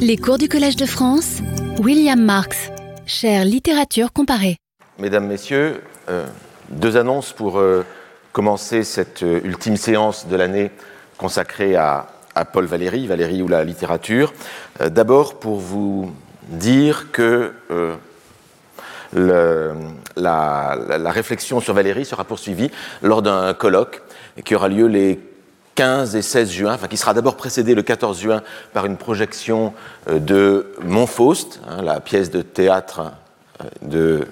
Les cours du Collège de France, William Marx, chère littérature comparée. Mesdames, Messieurs, euh, deux annonces pour euh, commencer cette euh, ultime séance de l'année consacrée à, Paul Valéry, Valéry ou la littérature. D'abord pour vous dire que la, la, réflexion sur Valéry sera poursuivie lors d'un colloque qui aura lieu les 15 et 16 juin, enfin qui sera d'abord précédé le 14 juin par une projection de Montfaust, hein, la pièce de théâtre de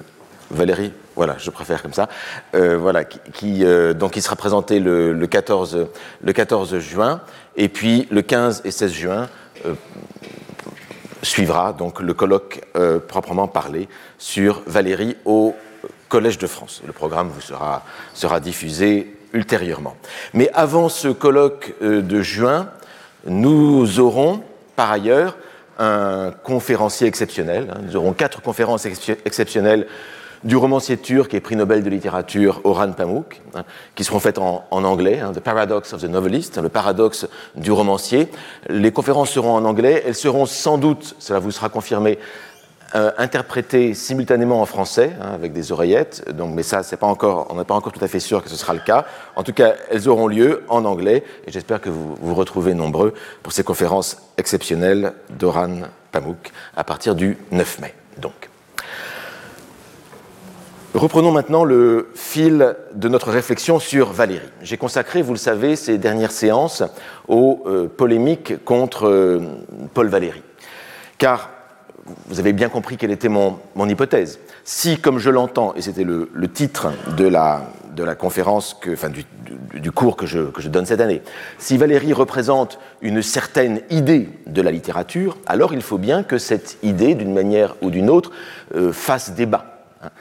Valérie, voilà, je préfère comme ça, euh, voilà, qui, euh, donc il sera présenté le, le, 14, le 14 juin, et puis le 15 et 16 juin euh, suivra donc le colloque euh, proprement parlé sur Valérie au Collège de France. Le programme vous sera, sera diffusé ultérieurement. Mais avant ce colloque euh, de juin, nous aurons par ailleurs un conférencier exceptionnel. Hein. Nous aurons quatre conférences ex exceptionnelles du romancier turc et prix Nobel de littérature Orhan Pamuk, hein, qui seront faites en, anglais, hein, The Paradox of the Novelist, le paradoxe du romancier. Les conférences seront en anglais, elles seront sans doute, cela vous sera confirmé, euh, interprétées simultanément en français, hein, avec des oreillettes, donc, mais ça, c'est pas encore, on n'est pas encore tout à fait sûr que ce sera le cas. En tout cas, elles auront lieu en anglais, et j'espère que vous vous retrouvez nombreux pour ces conférences exceptionnelles d'Oran Pamuk à partir du 9 mai. Donc. Reprenons maintenant le fil de notre réflexion sur Valérie. J'ai consacré, vous le savez, ces dernières séances aux euh, polémiques contre euh, Paul Valéry. Car vous avez bien compris quelle était mon, mon hypothèse. Si, comme je l'entends, et c'était le, titre de la, de la conférence, que, enfin du, du, cours que je, que je, donne cette année, si Valérie représente une certaine idée de la littérature, alors il faut bien que cette idée, d'une manière ou d'une autre, euh, fasse débat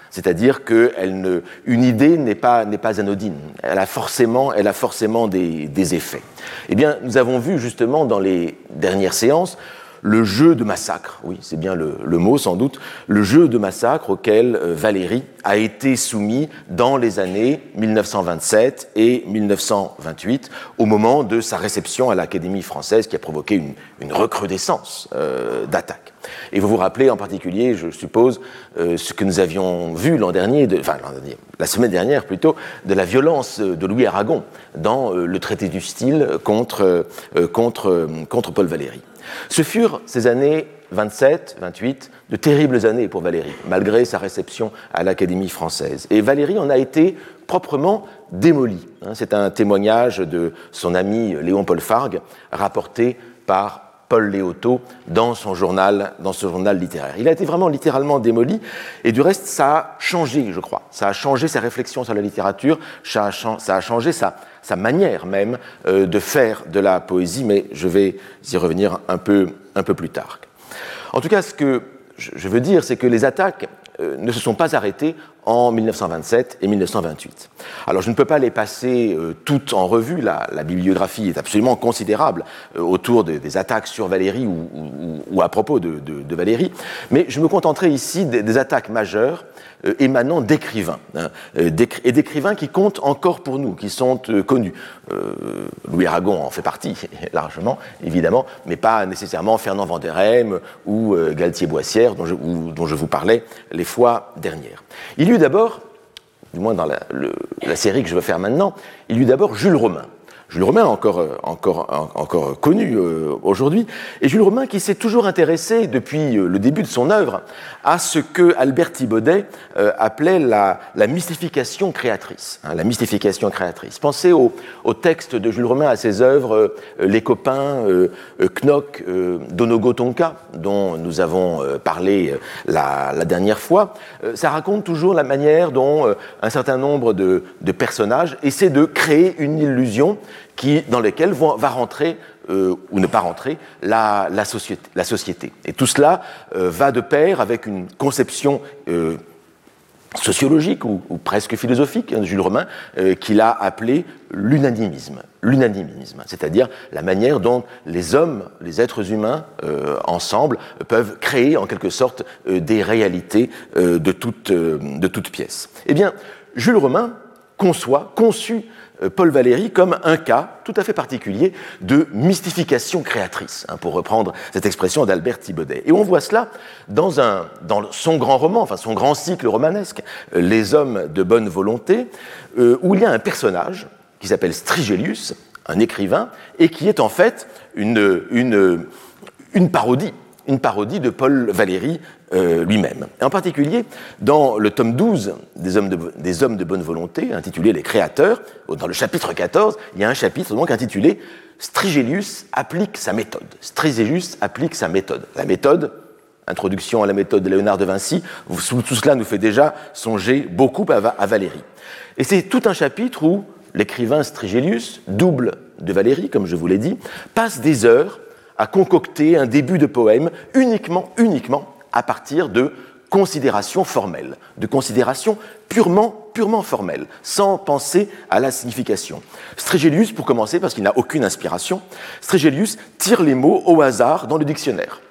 c'est-à-dire qu'une idée n'est pas, pas anodine, elle a forcément, elle a forcément des, des, effets. Eh bien, nous avons vu justement dans les dernières séances le jeu de massacre, oui, c'est bien le, mot sans doute, le jeu de massacre auquel euh, Valérie a été soumis dans les années 1927 et 1928, au moment de sa réception à l'Académie française qui a provoqué une, recrudescence euh, d'attaques. Et vous vous rappelez en particulier, je suppose, euh, ce que nous avions vu l'an dernier, de, enfin l'an dernier, la semaine dernière plutôt, de la violence de Louis Aragon dans le traité du style contre, contre, contre Paul Valéry. Ce furent ces années 27, 28, de terribles années pour Valéry, malgré sa réception à l'Académie française. Et Valéry en a été proprement démoli. C'est un témoignage de son ami Léon Paul Fargue, rapporté par Paul Léoto dans son journal, dans ce journal littéraire. Il a été vraiment littéralement démoli, et du reste, ça a changé, je crois. Ça a changé sa réflexion sur la littérature, ça a, changé sa, sa, manière même euh, de faire de la poésie, mais je vais y revenir un peu, un peu plus tard. En tout cas, ce que je veux dire, c'est que les attaques euh, ne se sont pas arrêtées en 1927 et 1928. Alors je ne peux pas les passer euh, toutes en revue, la, bibliographie est absolument considérable euh, autour de, des attaques sur Valérie ou, à propos de, Valérie, mais je me contenterai ici des, attaques majeures euh, émanant d'écrivains, hein, et d'écrivains qui comptent encore pour nous, qui sont connus. Louis Aragon en fait partie, largement, évidemment, mais pas nécessairement Fernand Vanderheim ou Galtier-Boissière, dont, dont, je vous parlais les fois dernières. Il y eut d'abord, du moins dans la, série que je veux faire maintenant, il y eut d'abord Jules Romain. Jules Romain, encore, encore, encore connu euh, aujourd'hui, et Jules Romain qui s'est toujours intéressé depuis euh, le début de son œuvre à ce que Albert Thibaudet euh, appelait la, mystification créatrice. Hein, la mystification créatrice. Pensez au, texte de Jules Romain, à ses œuvres, euh, Les copains, euh, Knock, Donogo Tonka, dont nous avons parlé la, la, dernière fois. ça raconte toujours la manière dont un certain nombre de, de personnages essaient de créer une illusion qui, dans lesquels vont, va rentrer euh, ou ne pas rentrer la, société, la société. Et tout cela euh, va de pair avec une conception euh, sociologique ou, presque philosophique de Jules Romain qu'il a appelé l'unanimisme. L'unanimisme, c'est-à-dire la manière dont les hommes, les êtres humains ensemble peuvent créer en quelque sorte des réalités de toute, de toute pièce. Eh bien, Jules Romain conçoit, conçut Paul Valéry comme un cas tout à fait particulier de mystification créatrice, hein, pour reprendre cette expression d'Albert Thibaudet. Et on voit cela dans, son grand roman, enfin son grand cycle romanesque, euh, Les hommes de bonne volonté, euh, où il y a un personnage qui s'appelle Strigelius, un écrivain, et qui est en fait une parodie une parodie de Paul Valéry euh, lui-même. En particulier, dans le tome 12 des hommes, de, des hommes de bonne volonté, intitulé Les créateurs, dans le chapitre 14, il y a un chapitre donc intitulé Strigelius applique sa méthode. Strigelius applique sa méthode. La méthode, introduction à la méthode de Léonard de Vinci, tout cela nous fait déjà songer beaucoup à, Valéry. Et c'est tout un chapitre où l'écrivain Strigelius, double de Valéry, comme je vous l'ai dit, passe des heures à concocter un début de poème uniquement, uniquement à partir de considérations formelles, de considérations purement, purement formelles, sans penser à la signification. Strégelius, pour commencer, parce qu'il n'a aucune inspiration, Strégelius tire les mots au hasard dans le dictionnaire.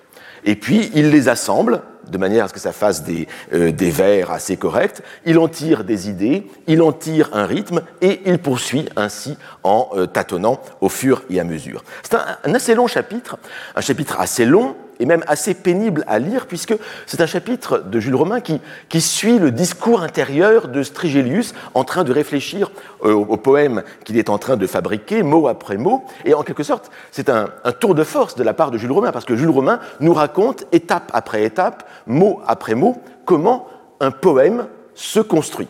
Et puis, il les assemble de manière à ce que ça fasse des, euh, des vers assez corrects. Il en tire des idées, il en tire un rythme et il poursuit ainsi en euh, tâtonnant au fur et à mesure. C'est un, un assez long chapitre, un chapitre assez long et même assez pénible à lire, puisque c'est un chapitre de Jules Romain qui, qui, suit le discours intérieur de Strigelius, en train de réfléchir euh, au poème qu'il est en train de fabriquer, mot après mot, et en quelque sorte, c'est un, tour de force de la part de Jules Romain, parce que Jules Romain nous raconte, étape après étape, mot après mot, comment un poème se construit.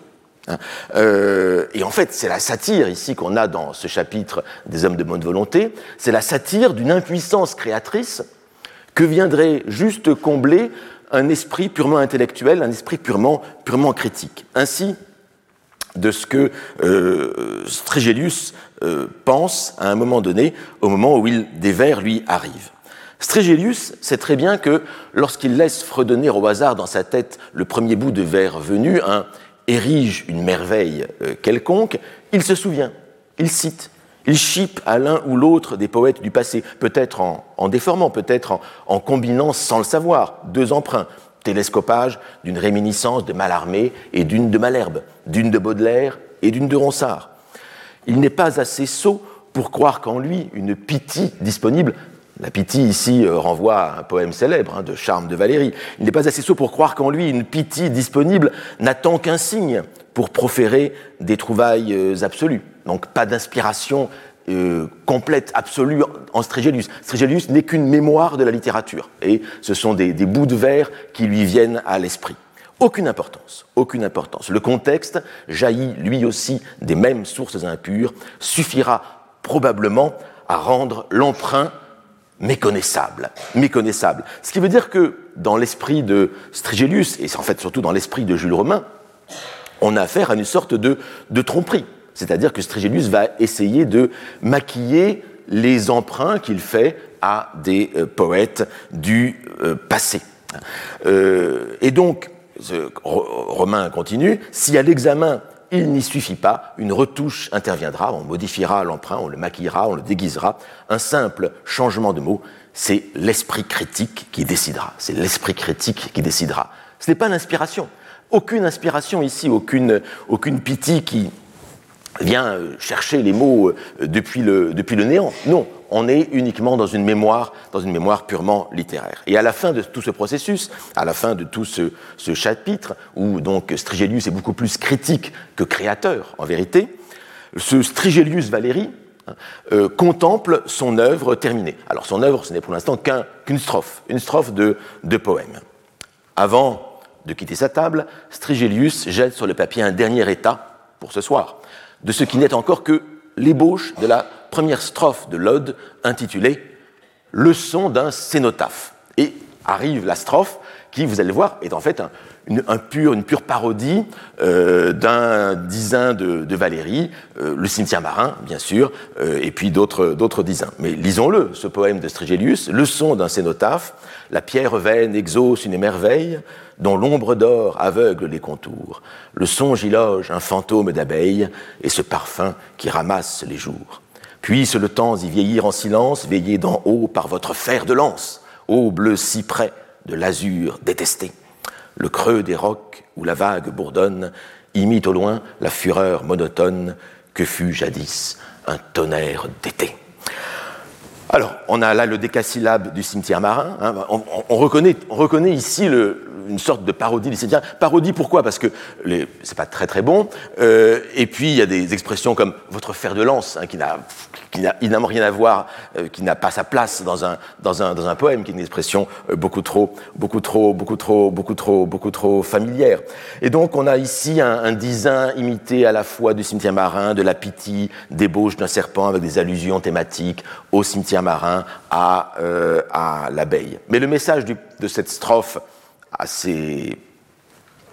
Hein. Euh, et en fait, c'est la satire ici qu'on a dans ce chapitre des hommes de bonne volonté, c'est la satire d'une impuissance créatrice que viendrait juste combler un esprit purement intellectuel, un esprit purement, purement critique. Ainsi, de ce que euh, euh, pense à un moment donné, au moment où il, des vers lui arrivent. Strégelius sait très bien que lorsqu'il laisse fredonner au hasard dans sa tête le premier bout de vers venu, un érige une merveille euh, quelconque, il se souvient, il cite, il chipe à l'un ou l'autre des poètes du passé, peut-être en, en, déformant, peut-être en, en, combinant sans le savoir deux emprunts, télescopage d'une réminiscence de Mallarmé et d'une de Malherbe, d'une de Baudelaire et d'une de Ronsard. Il n'est pas assez sot pour croire qu'en lui, une pitié disponible, la pitié ici euh, renvoie à un poème célèbre hein, de Charme de Valérie, il n'est pas assez sot pour croire qu'en lui, une pitié disponible n'attend qu'un signe pour proférer des trouvailles euh, absolues. Donc pas d'inspiration euh, complète, absolue en Strégelius. Strégelius n'est qu'une mémoire de la littérature, et ce sont des, bouts de vers qui lui viennent à l'esprit. Aucune importance, aucune importance. Le contexte jaillit lui aussi des mêmes sources impures, suffira probablement à rendre l'emprunt méconnaissable, méconnaissable. Ce qui veut dire que dans l'esprit de Strigelius, et en fait surtout dans l'esprit de Jules Romain, on a affaire à une sorte de, de tromperie. C'est-à-dire que Strigelius va essayer de maquiller les emprunts qu'il fait à des euh, poètes du euh, passé. Euh, et donc, Romain continue, si à l'examen il n'y suffit pas, une retouche interviendra, on modifiera l'emprunt, on le maquillera, on le déguisera. Un simple changement de mot, c'est l'esprit critique qui décidera. C'est l'esprit critique qui décidera. Ce n'est pas l'inspiration. Aucune inspiration ici, aucune, pitié qui vient chercher les mots le, depuis le néant. Non, on est uniquement dans une mémoire, purement littéraire. Et à la fin de tout ce processus, à la fin de tout ce, chapitre, où donc Strigelius est beaucoup plus critique que créateur, en vérité, ce Strigelius Valéry euh, contemple son œuvre terminée. Alors son œuvre, ce n'est pour l'instant qu'une qu strophe, une strophe de, de poème. Avant de quitter sa table, Strigelius jette sur le papier un dernier état pour ce soir, de ce qui n'est encore que l'ébauche de la première strophe de l'ode intitulée Leçon d'un cénotaphe. Et arrive la strophe qui, vous allez voir, est en fait un, une, un pur, une pure parodie euh, d'un disin de, Valérie, euh, le cimetière marin, bien sûr, euh, et puis d'autres disins. Mais lisons-le, ce poème de Strigelius, Leçon d'un cénotaphe, la pierre vaine exauce une merveille, dont l'ombre d'or aveugle les contours. Le songe y loge un fantôme d'abeille, et ce parfum qui ramasse les jours. Puisse le temps y vieillir en silence, veillé d'en haut par votre fer de lance, ô bleu cyprès de l'azur détesté. Le creux des rocs où la vague bourdonne imite au loin la fureur monotone que fut jadis un tonnerre d'été. Alors, on a là le décasyllabe du cimetière marin. Hein. on, reconnaît, on, reconnaît, ici une sorte de parodie du. Parodie pourquoi? Parce que c'est pas très très bon. Euh, et puis il y a des expressions comme votre fer de lance, hein, qui n'a qui n'a rien à voir, euh, qui n'a pas sa place dans un, dans, un, dans un poème, qui est une expression euh, beaucoup trop, beaucoup trop, beaucoup trop, beaucoup trop, beaucoup trop familière. Et donc on a ici un, un design imité à la fois du cimetière marin, de la pitié, débauche d'un serpent avec des allusions thématiques au cimetière marin, à, euh, à l'abeille. Mais le message de cette strophe assez bah,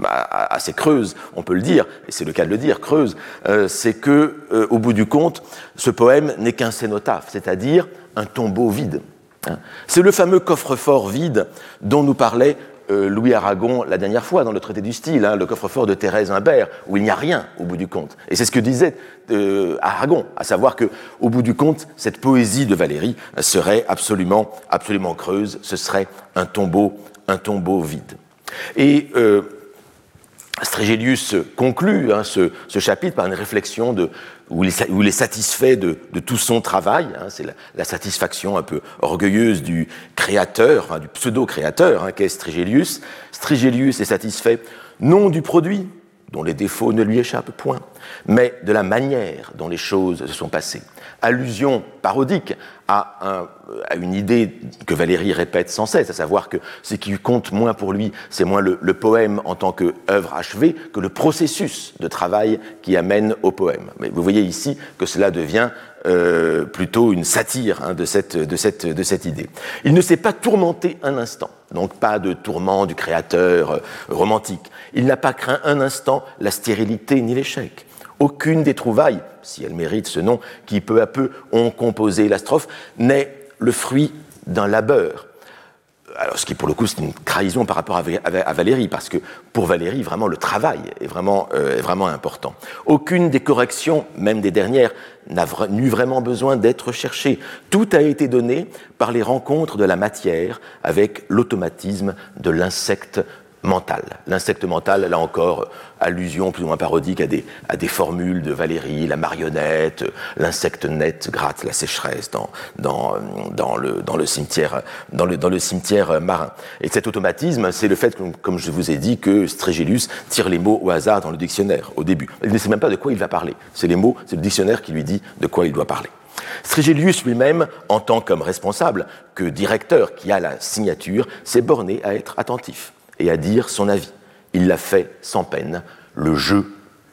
assez creuse, on peut le dire, et c'est le cas de le dire, creuse, euh, c'est que, euh, au bout du compte, ce poème n'est qu'un cénotaphe, c'est-à-dire un tombeau vide. Hein. C'est le fameux coffre-fort vide dont nous parlait euh, Louis Aragon la dernière fois dans le traité du style, hein, le coffre-fort de Thérèse Imbert, où il n'y a rien au bout du compte. Et c'est ce que disait Aragon, à savoir que, au bout du compte, cette poésie de Valérie serait absolument, absolument creuse. Ce serait un tombeau, un tombeau vide. Et Strégélius conclut hein, ce, chapitre par une réflexion de, où, il est, satisfait de, tout son travail. Hein, c'est la, satisfaction un peu orgueilleuse du créateur, du pseudo-créateur hein, qu'est Strégélius. Strégélius est satisfait non du produit, dont les défauts ne lui échappent point, mais de la manière dont les choses se sont passées. Allusion parodique à, une idée que Valérie répète sans cesse, à savoir que ce qui compte moins pour lui, c'est moins le, poème en tant qu'œuvre achevée que le processus de travail qui amène au poème. Mais vous voyez ici que cela devient euh, plutôt une satire hein, de, cette, idée. Il ne s'est pas tourmenté un instant, donc pas de tourment du créateur euh, romantique. Il n'a pas craint un instant la stérilité ni l'échec. Aucune des trouvailles, si elles méritent ce nom, qui peu à peu ont composé la strophe, n'est le fruit d'un labeur ce qui pour le coup c'est une trahison par rapport à, Valérie, parce que pour Valérie, vraiment le travail est vraiment, euh, est vraiment important. Aucune des corrections, même des dernières, n'a eu vraiment besoin d'être cherchée. Tout a été donné par les rencontres de la matière avec l'automatisme de l'insecte mental. L'insecte mental, là encore, allusion plus ou moins parodique à des, à des formules de Valérie, la marionnette, l'insecte net gratte la sécheresse dans, dans, dans, le, dans, le cimetière, dans, le, dans le cimetière marin. Et cet automatisme, c'est le fait, comme, je vous ai dit, que Strégélius tire les mots au hasard dans le dictionnaire, au début. Il ne sait même pas de quoi il va parler. C'est les mots, c'est le dictionnaire qui lui dit de quoi il doit parler. Strégélius lui-même, en tant que responsable, que directeur qui a la signature, s'est borné à être attentif et à dire son avis. Il l'a fait sans peine. Le jeu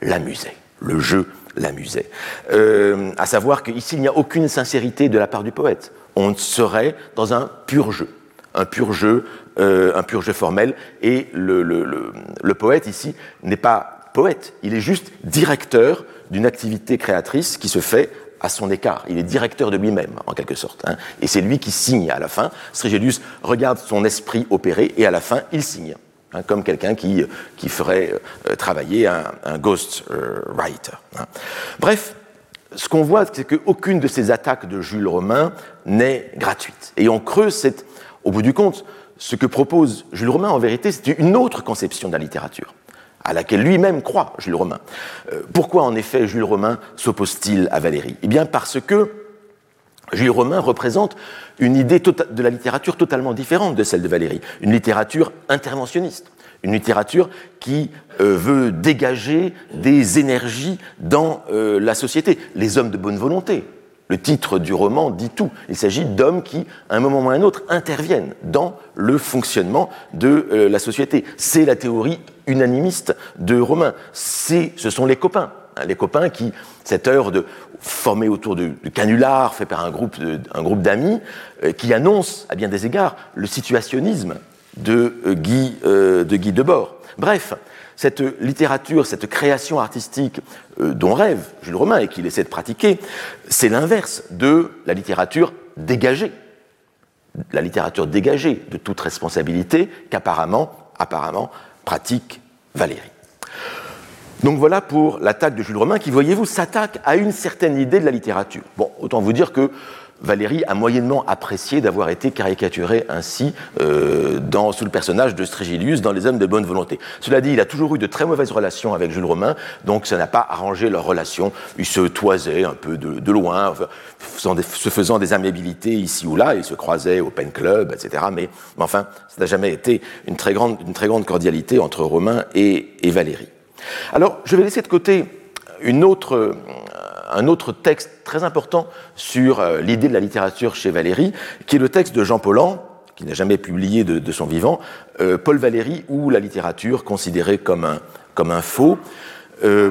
l'amusait. Le jeu l'amusait. Euh, à savoir qu'ici, il n'y a aucune sincérité de la part du poète. On serait dans un pur jeu. Un pur jeu, euh, un pur jeu formel. Et le, le poète, ici, n'est pas poète. Il est juste directeur d'une activité créatrice qui se fait à son écart. Il est directeur de lui-même, en quelque sorte. Hein. Et c'est lui qui signe à la fin. Strigelius regarde son esprit opérer et à la fin, il signe. Hein, comme quelqu'un qui, qui ferait euh, travailler un, ghost euh, writer. Hein. Bref, ce qu'on voit, c'est qu'aucune de ces attaques de Jules Romain n'est gratuite. Et on creuse au bout du compte, ce que propose Jules Romain, en vérité, c'est une autre conception de la littérature à laquelle lui-même croit Jules Romain. Euh, pourquoi en effet Jules Romain s'oppose-t-il à Valérie? Eh bien parce que Jules Romain représente une idée de la littérature totalement différente de celle de Valérie, une littérature interventionniste, une littérature qui euh, veut dégager des énergies dans euh, la société, les hommes de bonne volonté, le titre du roman dit tout. Il s'agit d'hommes qui, à un moment ou à un autre, interviennent dans le fonctionnement de euh, la société. C'est la théorie unanimiste de Romain. ce sont les copains. Hein, les copains qui, cette heure de formée autour de, canulars fait par un groupe, d'amis, euh, qui annonce, à bien des égards, le situationnisme de euh, Guy Debord. Bref, cette littérature, cette création artistique euh, dont rêve Jules Romain et qu'il essaie de pratiquer, c'est l'inverse de la littérature dégagée. La littérature dégagée de toute responsabilité qu'apparemment, apparemment, pratique Valérie. Donc voilà pour l'attaque de Jules Romain qui, voyez-vous, s'attaque à une certaine idée de la littérature. Bon, autant vous dire que Valérie a moyennement apprécié d'avoir été caricaturé ainsi euh, sous le personnage de Strégilius dans Les Hommes de bonne volonté. Cela dit, il a toujours eu de très mauvaises relations avec Jules Romain, donc ça n'a pas arrangé leur relation. Il se toisait un peu de, loin, se faisant des amabilités ici ou là, il se croisait au Pen Club, etc. Mais, enfin, ça n'a jamais été une très, grande, cordialité entre Romain et Valérie. Alors, je vais laisser de côté une autre un autre texte très important sur euh, l'idée de la littérature chez Valéry, qui est le texte de Jean Paulhan, qui n'a jamais publié de, son vivant, euh, Paul Valéry ou la littérature considérée comme un, faux, euh,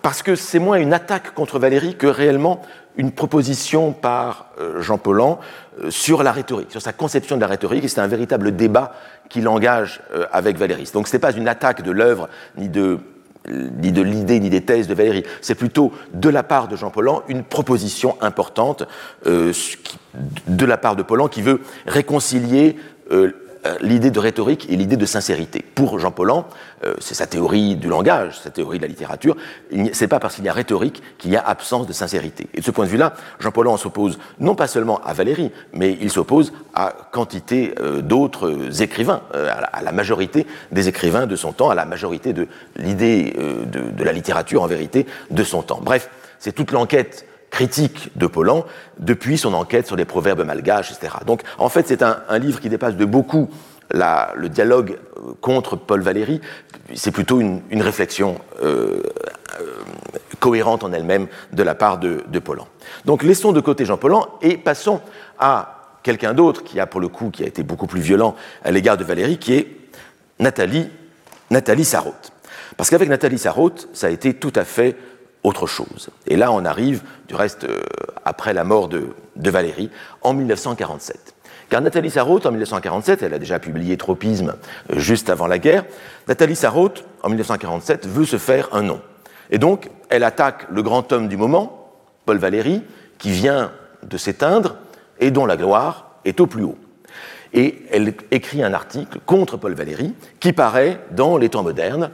parce que c'est moins une attaque contre Valéry que réellement une proposition par Jean Paulhan sur la rhétorique, sur sa conception de la rhétorique, et c'est un véritable débat qu'il engage avec Valéry. Donc ce n'est pas une attaque de l'œuvre ni de ni de l'idée ni des thèses de Valérie. C'est plutôt de la part de Jean Paulhan une proposition importante euh, de la part de Paulhan qui veut réconcilier euh, euh, l'idée de rhétorique et l'idée de sincérité. Pour Jean Paulhan, euh, c'est sa théorie du langage, sa théorie de la littérature, c'est pas parce qu'il y a rhétorique qu'il y a absence de sincérité. Et de ce point de vue-là, Jean Paulhan s'oppose non pas seulement à Valérie, mais il s'oppose à quantité euh, d'autres écrivains, à la majorité des écrivains de son temps, à la majorité de l'idée de la littérature en vérité de son temps. Bref, c'est toute l'enquête critique de Paulan depuis son enquête sur les proverbes malgaches, etc. Donc en fait c'est un, livre qui dépasse de beaucoup le dialogue euh, contre Paul Valéry, c'est plutôt une, réflexion euh, euh, cohérente en elle-même de la part de, de. Donc laissons de côté Jean Paulan et passons à quelqu'un d'autre qui a pour le coup qui a été beaucoup plus violent à l'égard de Valéry, qui est Nathalie, Nathalie Sarraute. Parce qu'avec Nathalie Sarraute, ça a été tout à fait autre chose. Et là, on arrive, du reste, euh, après la mort de, Valérie, en 1947. Car Nathalie Sarraute, en 1947, elle a déjà publié Tropisme euh, juste avant la guerre, Nathalie Sarraute, en 1947, veut se faire un nom. Et donc, elle attaque le grand homme du moment, Paul Valéry, qui vient de s'éteindre et dont la gloire est au plus haut. Et elle écrit un article contre Paul Valéry qui paraît dans Les Temps modernes,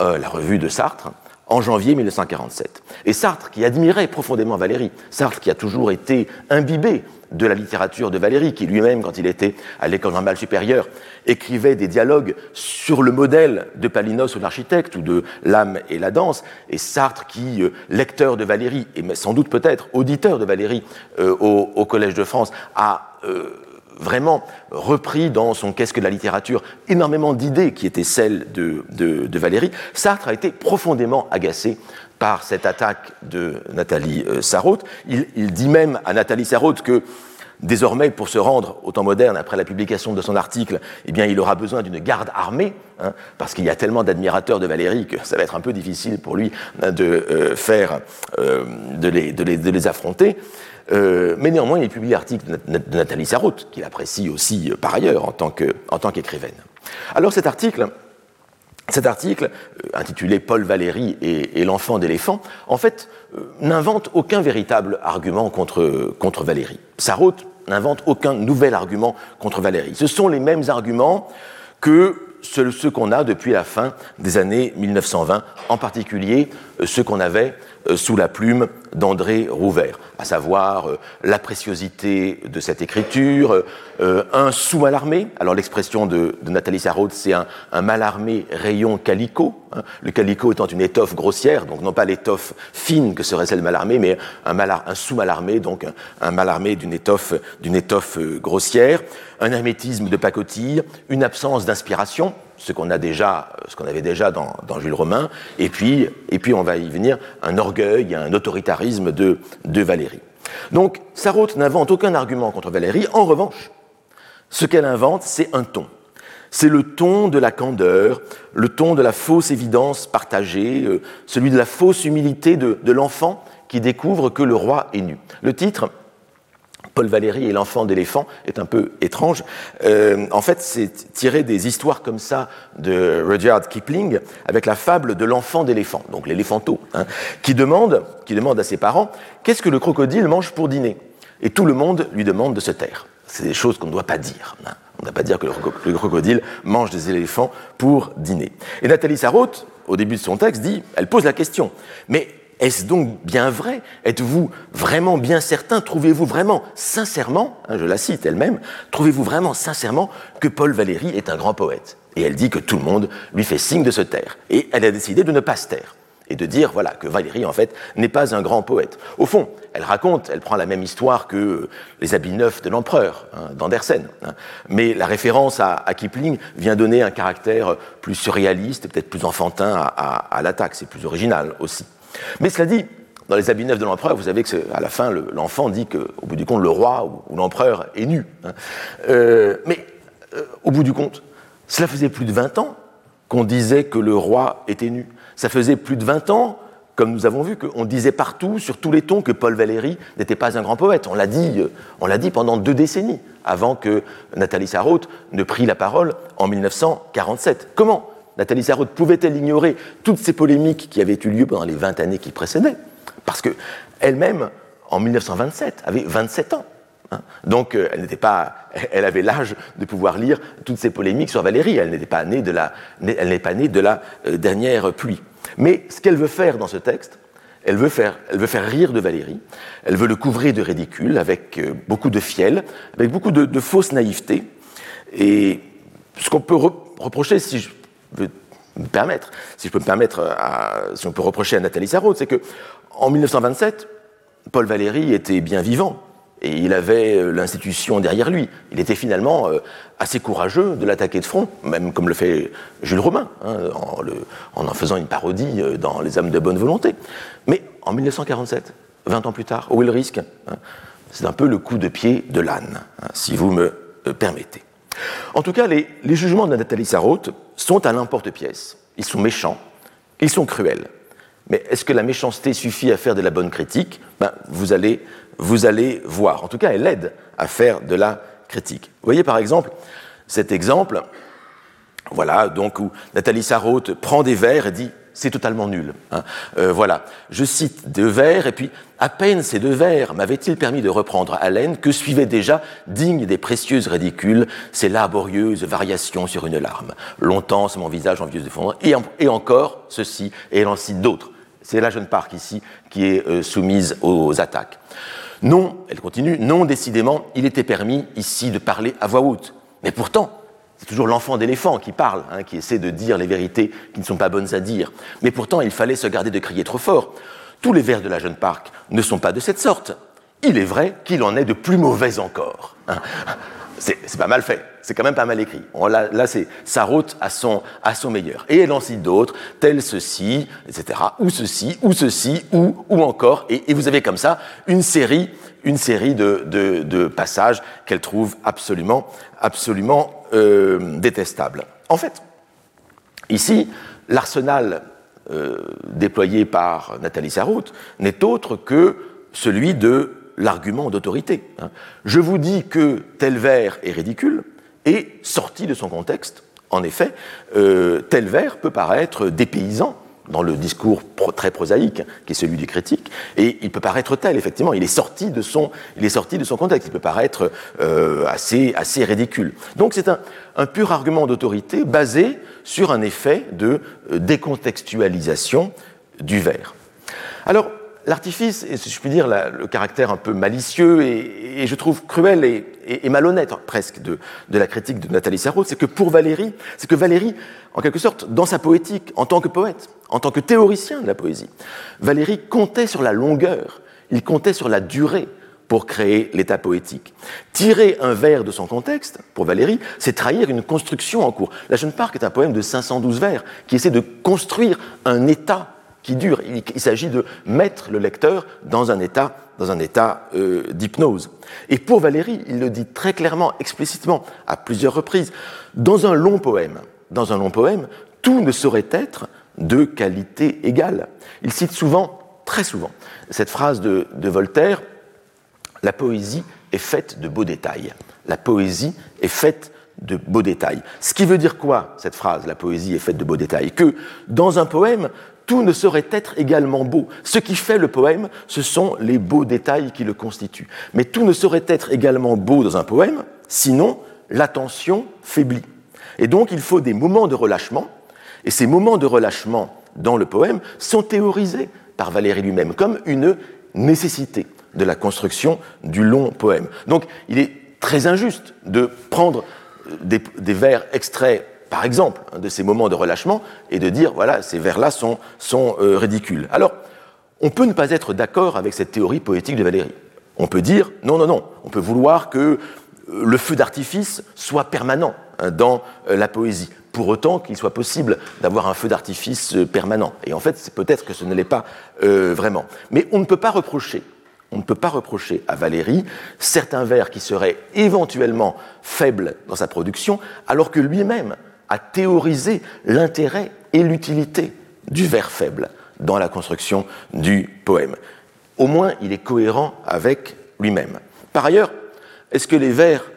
euh, la revue de Sartre, en janvier 1947. Et Sartre, qui admirait profondément Valéry, Sartre qui a toujours été imbibé de la littérature de Valéry, qui lui-même, quand il était à l'école normale supérieure, écrivait des dialogues sur le modèle de Palinos ou l'architecte, ou de l'âme et la danse, et Sartre qui, euh, lecteur de Valéry, et sans doute peut-être auditeur de Valéry euh, au, Collège de France, a... Euh, vraiment repris dans son Qu'est-ce que la littérature énormément d'idées qui étaient celles de, de, Valérie, Sartre a été profondément agacé par cette attaque de Nathalie euh, Sarraute. Il, dit même à Nathalie Sarraute que désormais, pour se rendre au temps moderne, après la publication de son article, eh bien, il aura besoin d'une garde armée, hein, parce qu'il y a tellement d'admirateurs de Valérie que ça va être un peu difficile pour lui hein, de euh, faire, euh, de, les, de, les, de, les, affronter. Euh, mais néanmoins, il publie l'article de Nathalie Sarraute, qu'il apprécie aussi euh, par ailleurs en tant qu'écrivaine. Alors cet article, cet article, euh, intitulé Paul Valéry et, l'enfant d'éléphant, en fait, n'invente aucun véritable argument contre, Valéry. Sarraute n'invente aucun nouvel argument contre Valéry. Ce sont les mêmes arguments que ceux, qu'on a depuis la fin des années 1920, en particulier ceux qu'on avait sous la plume d'André Rouvert à savoir euh, la préciosité de cette écriture, euh, un sous-malarmé. Alors l'expression de, Nathalie Sarraute, c'est un, malarmé rayon calico, hein. le calico étant une étoffe grossière, donc non pas l'étoffe fine que serait celle malarmée, mais un, sous-malarmé, donc un, malarmé d'une étoffe, d'une étoffe euh, grossière, un hermétisme de pacotille, une absence d'inspiration, ce qu'on a déjà, ce qu'on avait déjà dans, Jules Romain, et puis, et puis on va y venir, un orgueil, un autoritarisme de, de Valérie. Donc, Sarraute n'invente aucun argument contre Valérie. En revanche, ce qu'elle invente, c'est un ton. C'est le ton de la candeur, le ton de la fausse évidence partagée, euh, celui de la fausse humilité de, de l'enfant qui découvre que le roi est nu. Le titre, Paul Valéry et l'enfant d'éléphant est un peu étrange. Euh, en fait, c'est tiré des histoires comme ça de Rudyard Kipling avec la fable de l'enfant d'éléphant, donc l'éléphanto, hein, qui, demande, qui demande à ses parents qu'est-ce que le crocodile mange pour dîner? Et tout le monde lui demande de se taire. C'est des choses qu'on ne doit pas dire. Hein. On ne doit pas dire que le crocodile mange des éléphants pour dîner. Et Nathalie Sarraute, au début de son texte, dit, elle pose la question, mais Est-ce donc bien vrai? Êtes-vous vraiment bien certain? Trouvez-vous vraiment sincèrement, hein, je la cite elle-même, trouvez-vous vraiment sincèrement que Paul Valéry est un grand poète? Et elle dit que tout le monde lui fait signe de se taire. Et elle a décidé de ne pas se taire et de dire voilà que Valéry en fait n'est pas un grand poète. Au fond, elle raconte, elle prend la même histoire que les habits neufs de l'empereur hein, d'Andersen, hein. mais la référence à, Kipling vient donner un caractère plus surréaliste, peut-être plus enfantin à, l'attaque, c'est plus original aussi. Mais cela dit, dans les habits neufs de l'empereur, vous savez que à la fin, l'enfant dit qu'au bout du compte, le roi ou, l'empereur est nu. Hein. Euh, mais euh, au bout du compte, cela faisait plus de 20 ans qu'on disait que le roi était nu. Ça faisait plus de 20 ans, comme nous avons vu, qu'on disait partout, sur tous les tons, que Paul Valéry n'était pas un grand poète. On l'a dit, euh, pendant deux décennies, avant que Nathalie Sarraute ne prit la parole en 1947. Comment Nathalie Sarraute pouvait-elle ignorer toutes ces polémiques qui avaient eu lieu pendant les 20 années qui précédaient? Parce qu'elle-même, en 1927, avait 27 ans. Hein. Donc euh, elle pas, elle avait l'âge de pouvoir lire toutes ces polémiques sur Valérie. Elle n'était pas née de la, n'est pas née de la euh, dernière pluie. Mais ce qu'elle veut faire dans ce texte, elle veut faire, elle veut faire rire de Valérie. Elle veut le couvrir de ridicule avec euh, beaucoup de fiel, avec beaucoup de fausse naïveté. Et ce qu'on peut reprocher, si je permettre, si je peux me permettre, si on peut reprocher à Nathalie Sarraute, c'est que en 1927, Paul Valéry était bien vivant et il avait euh, l'institution derrière lui. Il était finalement euh, assez courageux de l'attaquer de front, même comme le fait Jules Romain, hein, en, en, faisant une parodie euh, dans Les âmes de bonne volonté. Mais en 1947, 20 ans plus tard, où est le risque hein C'est un peu le coup de pied de l'âne, hein, si vous me permettez. En tout cas, les, jugements de Nathalie Sarraute sont à l'importe-pièce. Ils sont méchants, ils sont cruels. Mais est-ce que la méchanceté suffit à faire de la bonne critique? Ben, Vous allez vous allez voir. En tout cas, elle aide à faire de la critique. Vous voyez par exemple cet exemple, voilà, donc où Nathalie Sarraute prend des vers et dit c'est totalement nul. Hein. Euh, voilà, je cite deux vers, et puis à peine ces deux vers m'avaient-ils permis de reprendre haleine que suivait déjà, digne des précieuses ridicules, ces laborieuses variations sur une larme. Longtemps sur mon visage envieux de fondre, et, encore ceci, et cite d'autres. C'est la jeune Parc ici qui est euh, soumise aux attaques. Non, elle continue, non, décidément, il était permis ici de parler à voix haute. Mais pourtant, c'est toujours l'enfant d'éléphant qui parle, hein, qui essaie de dire les vérités qui ne sont pas bonnes à dire. Mais pourtant, il fallait se garder de crier trop fort. Tous les vers de la jeune Parc ne sont pas de cette sorte. Il est vrai qu'il en est de plus mauvais encore. Hein c'est pas mal fait, c'est quand même pas mal écrit. là, c'est sa route à son, meilleur. Et elle en cite d'autres, tel ceci, etc., ou ceci, ou ceci, ou, ou encore. Et, vous avez comme ça une série, une série de, de, passages qu'elle trouve absolument, absolument euh, détestables. En fait, ici, l'arsenal euh, déployé par Nathalie Sarraute n'est autre que celui de l'argument d'autorité. Hein. Je vous dis que tel vers est ridicule et sorti de son contexte. En effet, euh, tel vers peut paraître dépaysant dans le discours très prosaïque qui est celui du critique, et il peut paraître tel, effectivement, il est sorti de son, il est sorti de son contexte, il peut paraître euh, assez, assez ridicule. Donc c'est un, pur argument d'autorité basé sur un effet de euh, décontextualisation du vers. Alors, l'artifice, et si je puis dire le caractère un peu malicieux et, je trouve cruel et, malhonnête presque de, la critique de Nathalie Sarraute, c'est que pour Valérie, c'est que Valérie, en quelque sorte, dans sa poétique, en tant que poète, en tant que théoricien de la poésie, Valérie comptait sur la longueur, il comptait sur la durée pour créer l'état poétique. Tirer un vers de son contexte, pour Valérie, c'est trahir une construction en cours. La Jeune Parc est un poème de 512 vers qui essaie de construire un état qui dure. Il, s'agit de mettre le lecteur dans un état, dans un état euh, d'hypnose. Et pour Valérie, il le dit très clairement, explicitement, à plusieurs reprises, dans un long poème, dans un long poème, tout ne saurait être de qualité égale. Il cite souvent, très souvent, cette phrase de, Voltaire La poésie est faite de beaux détails. La poésie est faite de beaux détails. Ce qui veut dire quoi, cette phrase, la poésie est faite de beaux détails Que dans un poème, tout ne saurait être également beau. Ce qui fait le poème, ce sont les beaux détails qui le constituent. Mais tout ne saurait être également beau dans un poème, sinon l'attention faiblit. Et donc il faut des moments de relâchement, et ces moments de relâchement dans le poème sont théorisés par Valéry lui-même comme une nécessité de la construction du long poème. Donc il est très injuste de prendre des, vers extraits, par exemple, hein, de ces moments de relâchement et de dire, voilà, ces vers-là sont, sont euh, ridicules. Alors, on peut ne pas être d'accord avec cette théorie poétique de Valéry. On peut dire, non, non, non, on peut vouloir que euh, le feu d'artifice soit permanent hein, dans euh, la poésie, pour autant qu'il soit possible d'avoir un feu d'artifice permanent. Et en fait, c'est peut-être que ce ne l'est pas vraiment. Mais on ne peut pas reprocher on ne peut pas reprocher à Valéry certains vers qui seraient éventuellement faibles dans sa production, alors que lui-même a théorisé l'intérêt et l'utilité du vers faible dans la construction du poème. Au moins, il est cohérent avec lui-même. Par ailleurs, est-ce que les vers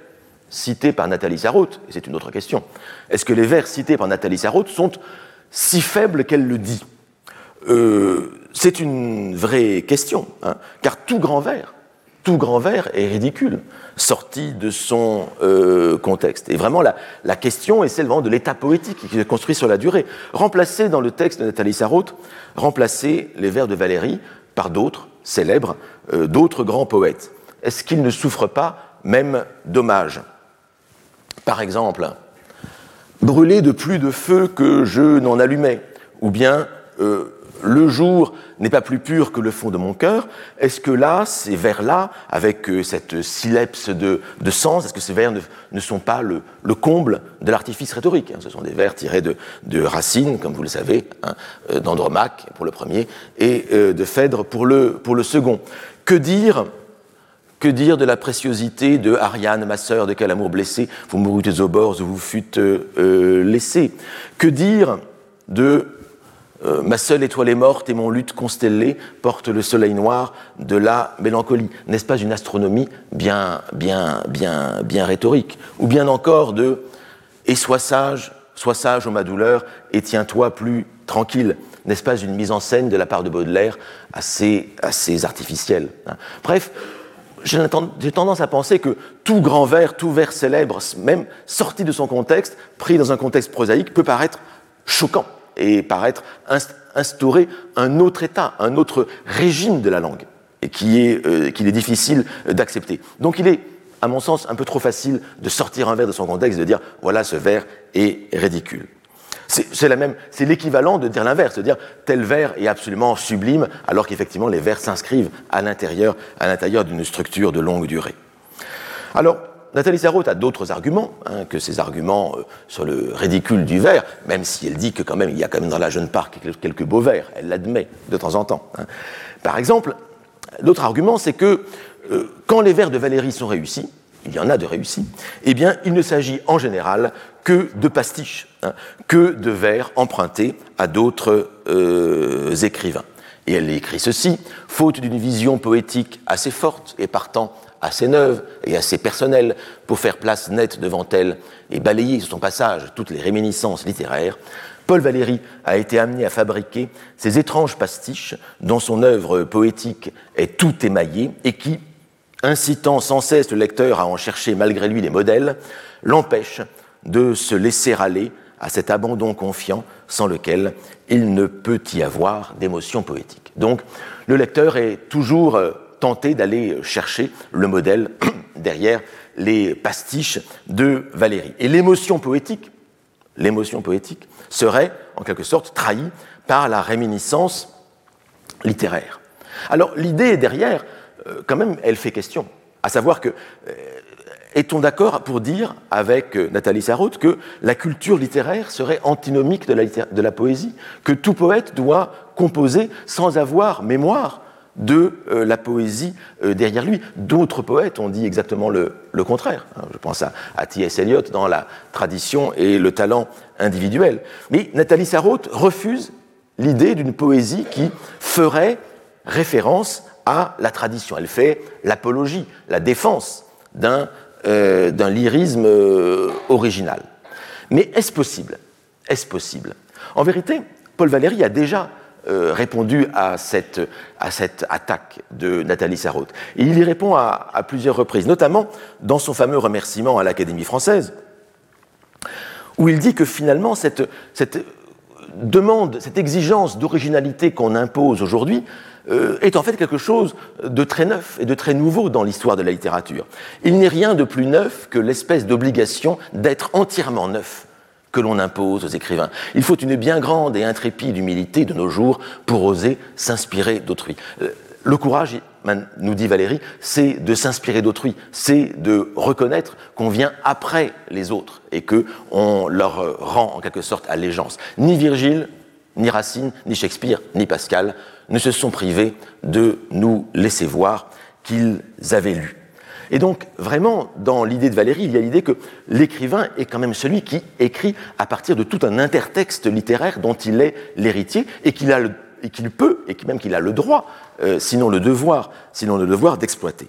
cités par Nathalie Sarraute, et c'est une autre question, est-ce que les vers cités par Nathalie Sarraute sont si faibles qu'elle le dit? Euh, c'est une vraie question, hein, car tout grand vers, tout grand vers est ridicule, sorti de son euh, contexte. Et vraiment, la, question est celle de l'état poétique qui se construit sur la durée. Remplacer dans le texte de Nathalie Sarraute, remplacer les vers de Valérie par d'autres célèbres, euh, d'autres grands poètes. Est-ce qu'ils ne souffrent pas même d'hommage? Par exemple, brûler de plus de feu que je n'en allumais, ou bien euh, le jour n'est pas plus pur que le fond de mon cœur, est-ce que là, ces vers-là, avec euh, cette silepse de, sens, est-ce que ces vers ne, sont pas le, comble de l'artifice rhétorique hein? Ce sont des vers tirés de, Racine, comme vous le savez, hein, euh, d'Andromaque pour le premier, et de Phèdre pour le, pour le second. Que dire que dire de la préciosité de Ariane, ma sœur, de quel amour blessé, vous mourûtes aux bords où vous fûtes laissés Que dire de euh, ma seule étoile est morte et mon lutte constellée porte le soleil noir de la mélancolie? N'est-ce pas une astronomie bien, bien, bien, bien rhétorique? Ou bien encore de Et sois sage, sois sage ô ma douleur, et tiens-toi plus tranquille. N'est-ce pas une mise en scène de la part de Baudelaire assez, assez artificielle hein? Bref, j'ai tendance à penser que tout grand vers, tout vers célèbre, même sorti de son contexte, pris dans un contexte prosaïque, peut paraître choquant et paraître instaurer un autre état, un autre régime de la langue, et qui est, euh, qu'il est difficile d'accepter. Donc il est, à mon sens, un peu trop facile de sortir un vers de son contexte et de dire voilà, ce vers est ridicule. C'est l'équivalent de dire l'inverse, de dire tel vers est absolument sublime, alors qu'effectivement les vers s'inscrivent à l'intérieur, à l'intérieur d'une structure de longue durée. Alors, Nathalie Sarraute a d'autres arguments hein, que ces arguments euh, sur le ridicule du vers, même si elle dit que quand même il y a quand même dans la jeune parc quelques beaux vers, elle l'admet de temps en temps. Hein. Par exemple, l'autre argument, c'est que euh, quand les vers de Valérie sont réussis, il y en a de réussis, eh bien, il ne s'agit en général que de pastiches, hein, que de vers empruntés à d'autres euh, écrivains. Et elle écrit ceci, faute d'une vision poétique assez forte et partant assez neuve et assez personnelle pour faire place nette devant elle et balayer sur son passage toutes les réminiscences littéraires, Paul Valéry a été amené à fabriquer ces étranges pastiches dont son œuvre poétique est tout émaillée et qui, incitant sans cesse le lecteur à en chercher malgré lui les modèles, l'empêchent de se laisser aller à cet abandon confiant sans lequel il ne peut y avoir d'émotion poétique. Donc le lecteur est toujours euh, tenter d'aller chercher le modèle derrière les pastiches de Valérie. Et l'émotion poétique, l'émotion poétique serait en quelque sorte trahie par la réminiscence littéraire. Alors l'idée derrière, euh, quand même, elle fait question, à savoir que euh, est-on d'accord pour dire avec euh, Nathalie Sarraute que la culture littéraire serait antinomique de la, poésie, que tout poète doit composer sans avoir mémoire de euh, la poésie euh, derrière lui? D'autres poètes ont dit exactement le, contraire. Hein, je pense à, T.S. Eliot dans la tradition et le talent individuel. Mais Nathalie Sarraute refuse l'idée d'une poésie qui ferait référence à la tradition. Elle fait l'apologie, la défense d'un euh, lyrisme original. Mais est-ce possible Est-ce possible? En vérité, Paul Valéry a déjà euh, répondu à cette, à cette, attaque de Nathalie Sarraute. Et il y répond à, plusieurs reprises, notamment dans son fameux remerciement à l'Académie française, où il dit que finalement, cette, cette demande, cette exigence d'originalité qu'on impose aujourd'hui, euh, est en fait quelque chose de très neuf et de très nouveau dans l'histoire de la littérature. Il n'est rien de plus neuf que l'espèce d'obligation d'être entièrement neuf que l'on impose aux écrivains. Il faut une bien grande et intrépide humilité de nos jours pour oser s'inspirer d'autrui. Euh, le courage, nous dit Valérie, c'est de s'inspirer d'autrui, c'est de reconnaître qu'on vient après les autres et qu'on leur rend en quelque sorte allégeance. Ni Virgile, ni Racine, ni Shakespeare, ni Pascal ne se sont privés de nous laisser voir qu'ils avaient lu. Et donc, vraiment, dans l'idée de Valérie, il y a l'idée que l'écrivain est quand même celui qui écrit à partir de tout un intertexte littéraire dont il est l'héritier et qu'il a et peut, et même qu'il a le droit, euh, sinon le devoir, sinon le devoir d'exploiter.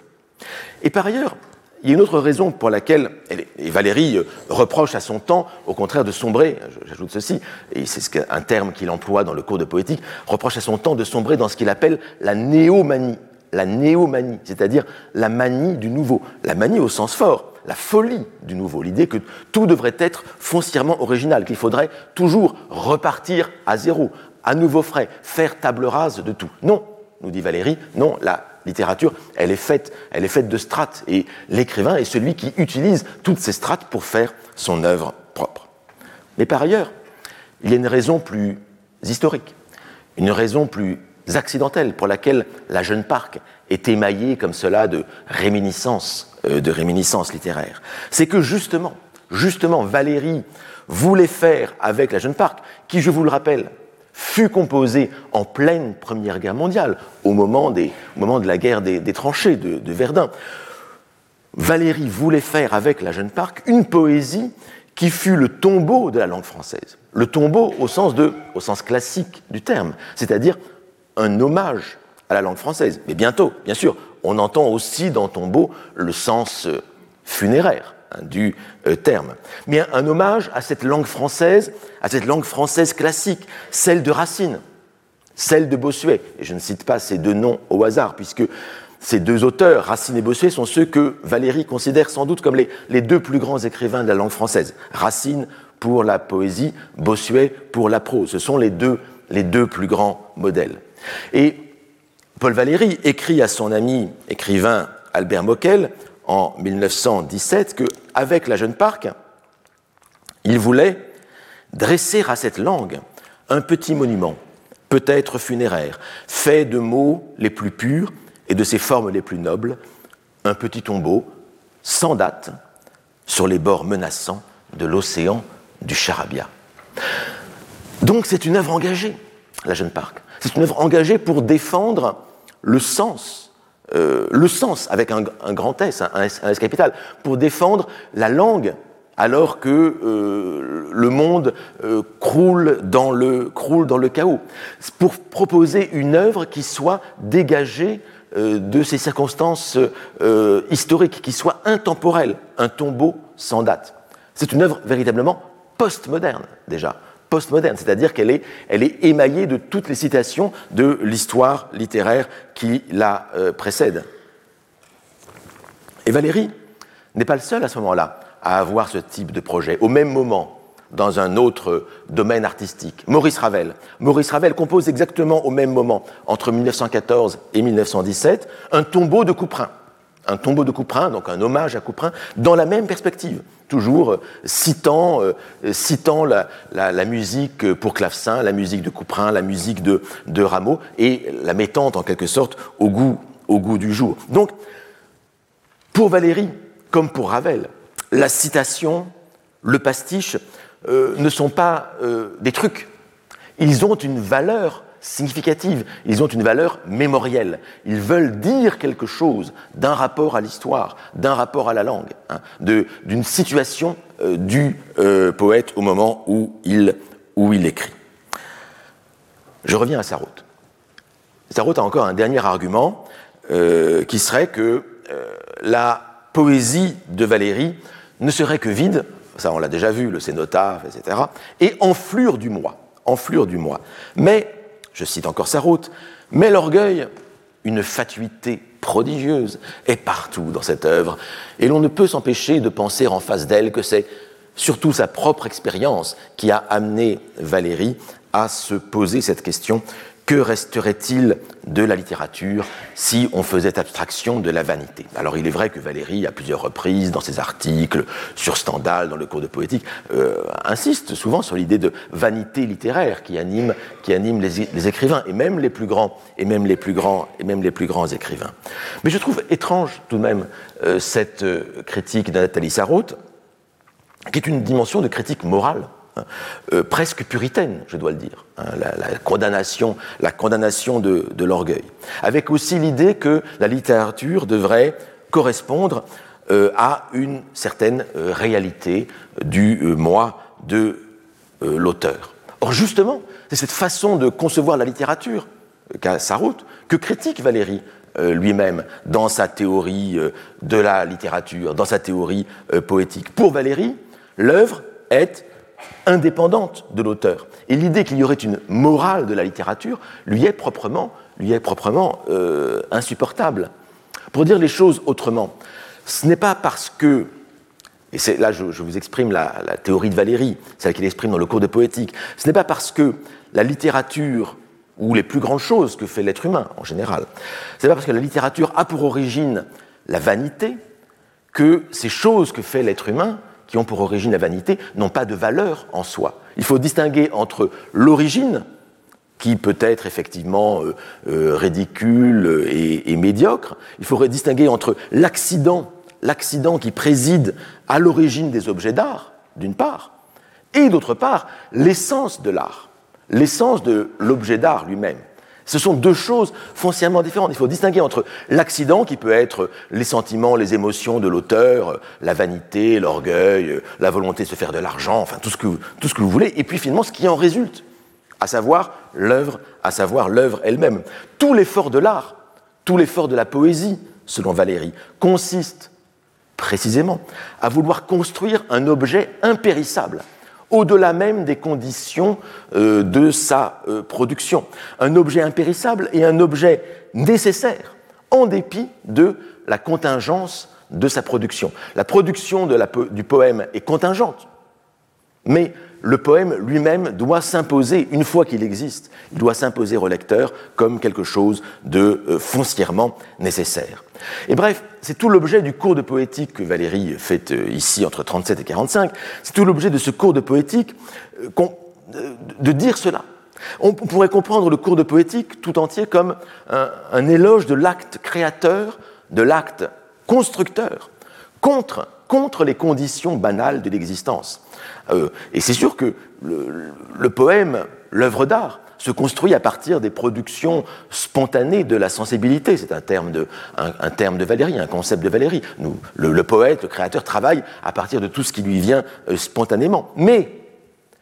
Et par ailleurs, il y a une autre raison pour laquelle, et Valérie euh, reproche à son temps, au contraire de sombrer, j'ajoute ceci, et c'est un terme qu'il emploie dans le cours de poétique, reproche à son temps de sombrer dans ce qu'il appelle la néomanie, la néomanie, c'est-à-dire la manie du nouveau, la manie au sens fort, la folie du nouveau, l'idée que tout devrait être foncièrement original, qu'il faudrait toujours repartir à zéro, à nouveau frais, faire table rase de tout. Non, nous dit Valérie, non, la littérature, elle est faite, elle est faite de strates, et l'écrivain est celui qui utilise toutes ces strates pour faire son œuvre propre. Mais par ailleurs, il y a une raison plus historique, une raison plus accidentelle pour laquelle la jeune Parc est émaillée comme cela de réminiscences, euh, de réminiscences littéraires. C'est que justement, justement, Valérie voulait faire avec la jeune Parc, qui, je vous le rappelle, fut composé en pleine Première Guerre mondiale, au moment, des, moment de la guerre des, tranchées de, Verdun. Valéry voulait faire avec la jeune Parc une poésie qui fut le tombeau de la langue française. Le tombeau au au sens classique du terme, c'est-à-dire un hommage à la langue française. Mais bientôt, bien sûr, on entend aussi dans tombeau le sens euh, funéraire. Hein, du euh, terme, mais un, hommage à cette langue française, à cette langue française classique, celle de Racine, celle de Bossuet. Et je ne cite pas ces deux noms au hasard, puisque ces deux auteurs, Racine et Bossuet, sont ceux que Valéry considère sans doute comme les, deux plus grands écrivains de la langue française. Racine pour la poésie, Bossuet pour la prose. Ce sont les deux, les deux plus grands modèles. Et Paul Valéry écrit à son ami écrivain Albert Moquel en 1917 que, avec la jeune Parc, il voulait dresser à cette langue un petit monument, peut-être funéraire, fait de mots les plus purs et de ses formes les plus nobles, un petit tombeau sans date sur les bords menaçants de l'océan du Charabia. Donc c'est une œuvre engagée, la jeune Parc. C'est une œuvre engagée pour défendre le sens euh, le sens avec un, grand S, un, S, capital, pour défendre la langue alors que euh, le monde euh, croule, dans le, croule dans le chaos, pour proposer une œuvre qui soit dégagée de ces circonstances historiques, qui soit intemporelle, un tombeau sans date. C'est une œuvre véritablement postmoderne déjà postmoderne, c'est-à-dire qu'elle est, émaillée de toutes les citations de l'histoire littéraire qui la euh, précède. Et Valérie n'est pas le seul à ce moment-là à avoir ce type de projet. Au même moment, dans un autre domaine artistique, Maurice Ravel. Maurice Ravel compose exactement au même moment, entre 1914 et 1917, un tombeau de Couperin un tombeau de Couperin, donc un hommage à Couperin, dans la même perspective, toujours euh, citant, euh, citant la, musique pour clavecin, la musique de Couperin, la musique de, de Rameau, et la mettant en quelque sorte au goût, du jour. Donc, pour Valérie, comme pour Ravel, la citation, le pastiche euh, ne sont pas des trucs. Ils ont une valeur significatives, ils ont une valeur mémorielle. Ils veulent dire quelque chose d'un rapport à l'histoire, d'un rapport à la langue, hein, d'une situation euh, du euh, poète au moment où il, où il écrit. Je reviens à Sarraute. Sarraute a encore un dernier argument euh, qui serait que la poésie de Valérie ne serait que vide, ça on l'a déjà vu, le cénotaphe, etc., et enflure du moi. Enflure du moi. Mais je cite encore sa route, mais l'orgueil, une fatuité prodigieuse, est partout dans cette œuvre, et l'on ne peut s'empêcher de penser en face d'elle que c'est surtout sa propre expérience qui a amené Valérie à se poser cette question que resterait-il de la littérature si on faisait abstraction de la vanité? Alors il est vrai que Valérie, à plusieurs reprises, dans ses articles, sur Stendhal, dans le cours de poétique, euh, insiste souvent sur l'idée de vanité littéraire qui anime, les, écrivains, et même les plus grands, et même les plus grands, et même les plus grands écrivains. Mais je trouve étrange tout de même euh, cette euh, critique de Nathalie Sarraute, qui est une dimension de critique morale euh, presque puritaine, je dois le dire, hein, la, condamnation, la condamnation de, l'orgueil, avec aussi l'idée que la littérature devrait correspondre euh, à une certaine euh, réalité du moi de l'auteur. Or justement, c'est cette façon de concevoir la littérature qu'a Sarraute que critique Valéry lui-même dans sa théorie de la littérature, dans sa théorie poétique. Pour Valéry, l'œuvre est indépendante de l'auteur. Et l'idée qu'il y aurait une morale de la littérature lui est proprement, lui est proprement euh, insupportable. Pour dire les choses autrement, ce n'est pas parce que, et c'est là je, vous exprime la, théorie de Valérie, celle qu'il exprime dans le cours de poétique, ce n'est pas parce que la littérature ou les plus grandes choses que fait l'être humain en général, ce n'est pas parce que la littérature a pour origine la vanité que ces choses que fait l'être humain qui ont pour origine la vanité, n'ont pas de valeur en soi. Il faut distinguer entre l'origine, qui peut être effectivement euh, euh, ridicule et, médiocre, il faudrait distinguer entre l'accident, l'accident qui préside à l'origine des objets d'art, d'une part, et d'autre part, l'essence de l'art, l'essence de l'objet d'art lui-même. Ce sont deux choses foncièrement différentes. Il faut distinguer entre l'accident, qui peut être les sentiments, les émotions de l'auteur, la vanité, l'orgueil, la volonté de se faire de l'argent, enfin tout ce, que, tout ce que vous voulez, et puis finalement ce qui en résulte, à savoir l'œuvre, à savoir l'œuvre elle-même. Tout l'effort de l'art, tout l'effort de la poésie, selon Valérie, consiste précisément à vouloir construire un objet impérissable au-delà même des conditions euh, de sa euh, production. Un objet impérissable et un objet nécessaire, en dépit de la contingence de sa production. La production du poème est contingente, mais le poème lui-même doit s'imposer, une fois qu'il existe, il doit s'imposer au lecteur comme quelque chose de euh, foncièrement nécessaire. Et bref, c'est tout l'objet du cours de poétique que Valérie fait euh, ici entre 37 et 45, c'est tout l'objet de ce cours de poétique euh, de dire cela. On pourrait comprendre le cours de poétique tout entier comme un éloge de l'acte créateur, de l'acte constructeur, contre contre les conditions banales de l'existence. Euh, et c'est sûr que le, poème, l'œuvre d'art, se construit à partir des productions spontanées de la sensibilité. C'est un terme de, un, terme de Valérie, un concept de Valérie. Nous, le, poète, le créateur, travaille à partir de tout ce qui lui vient euh, spontanément. Mais,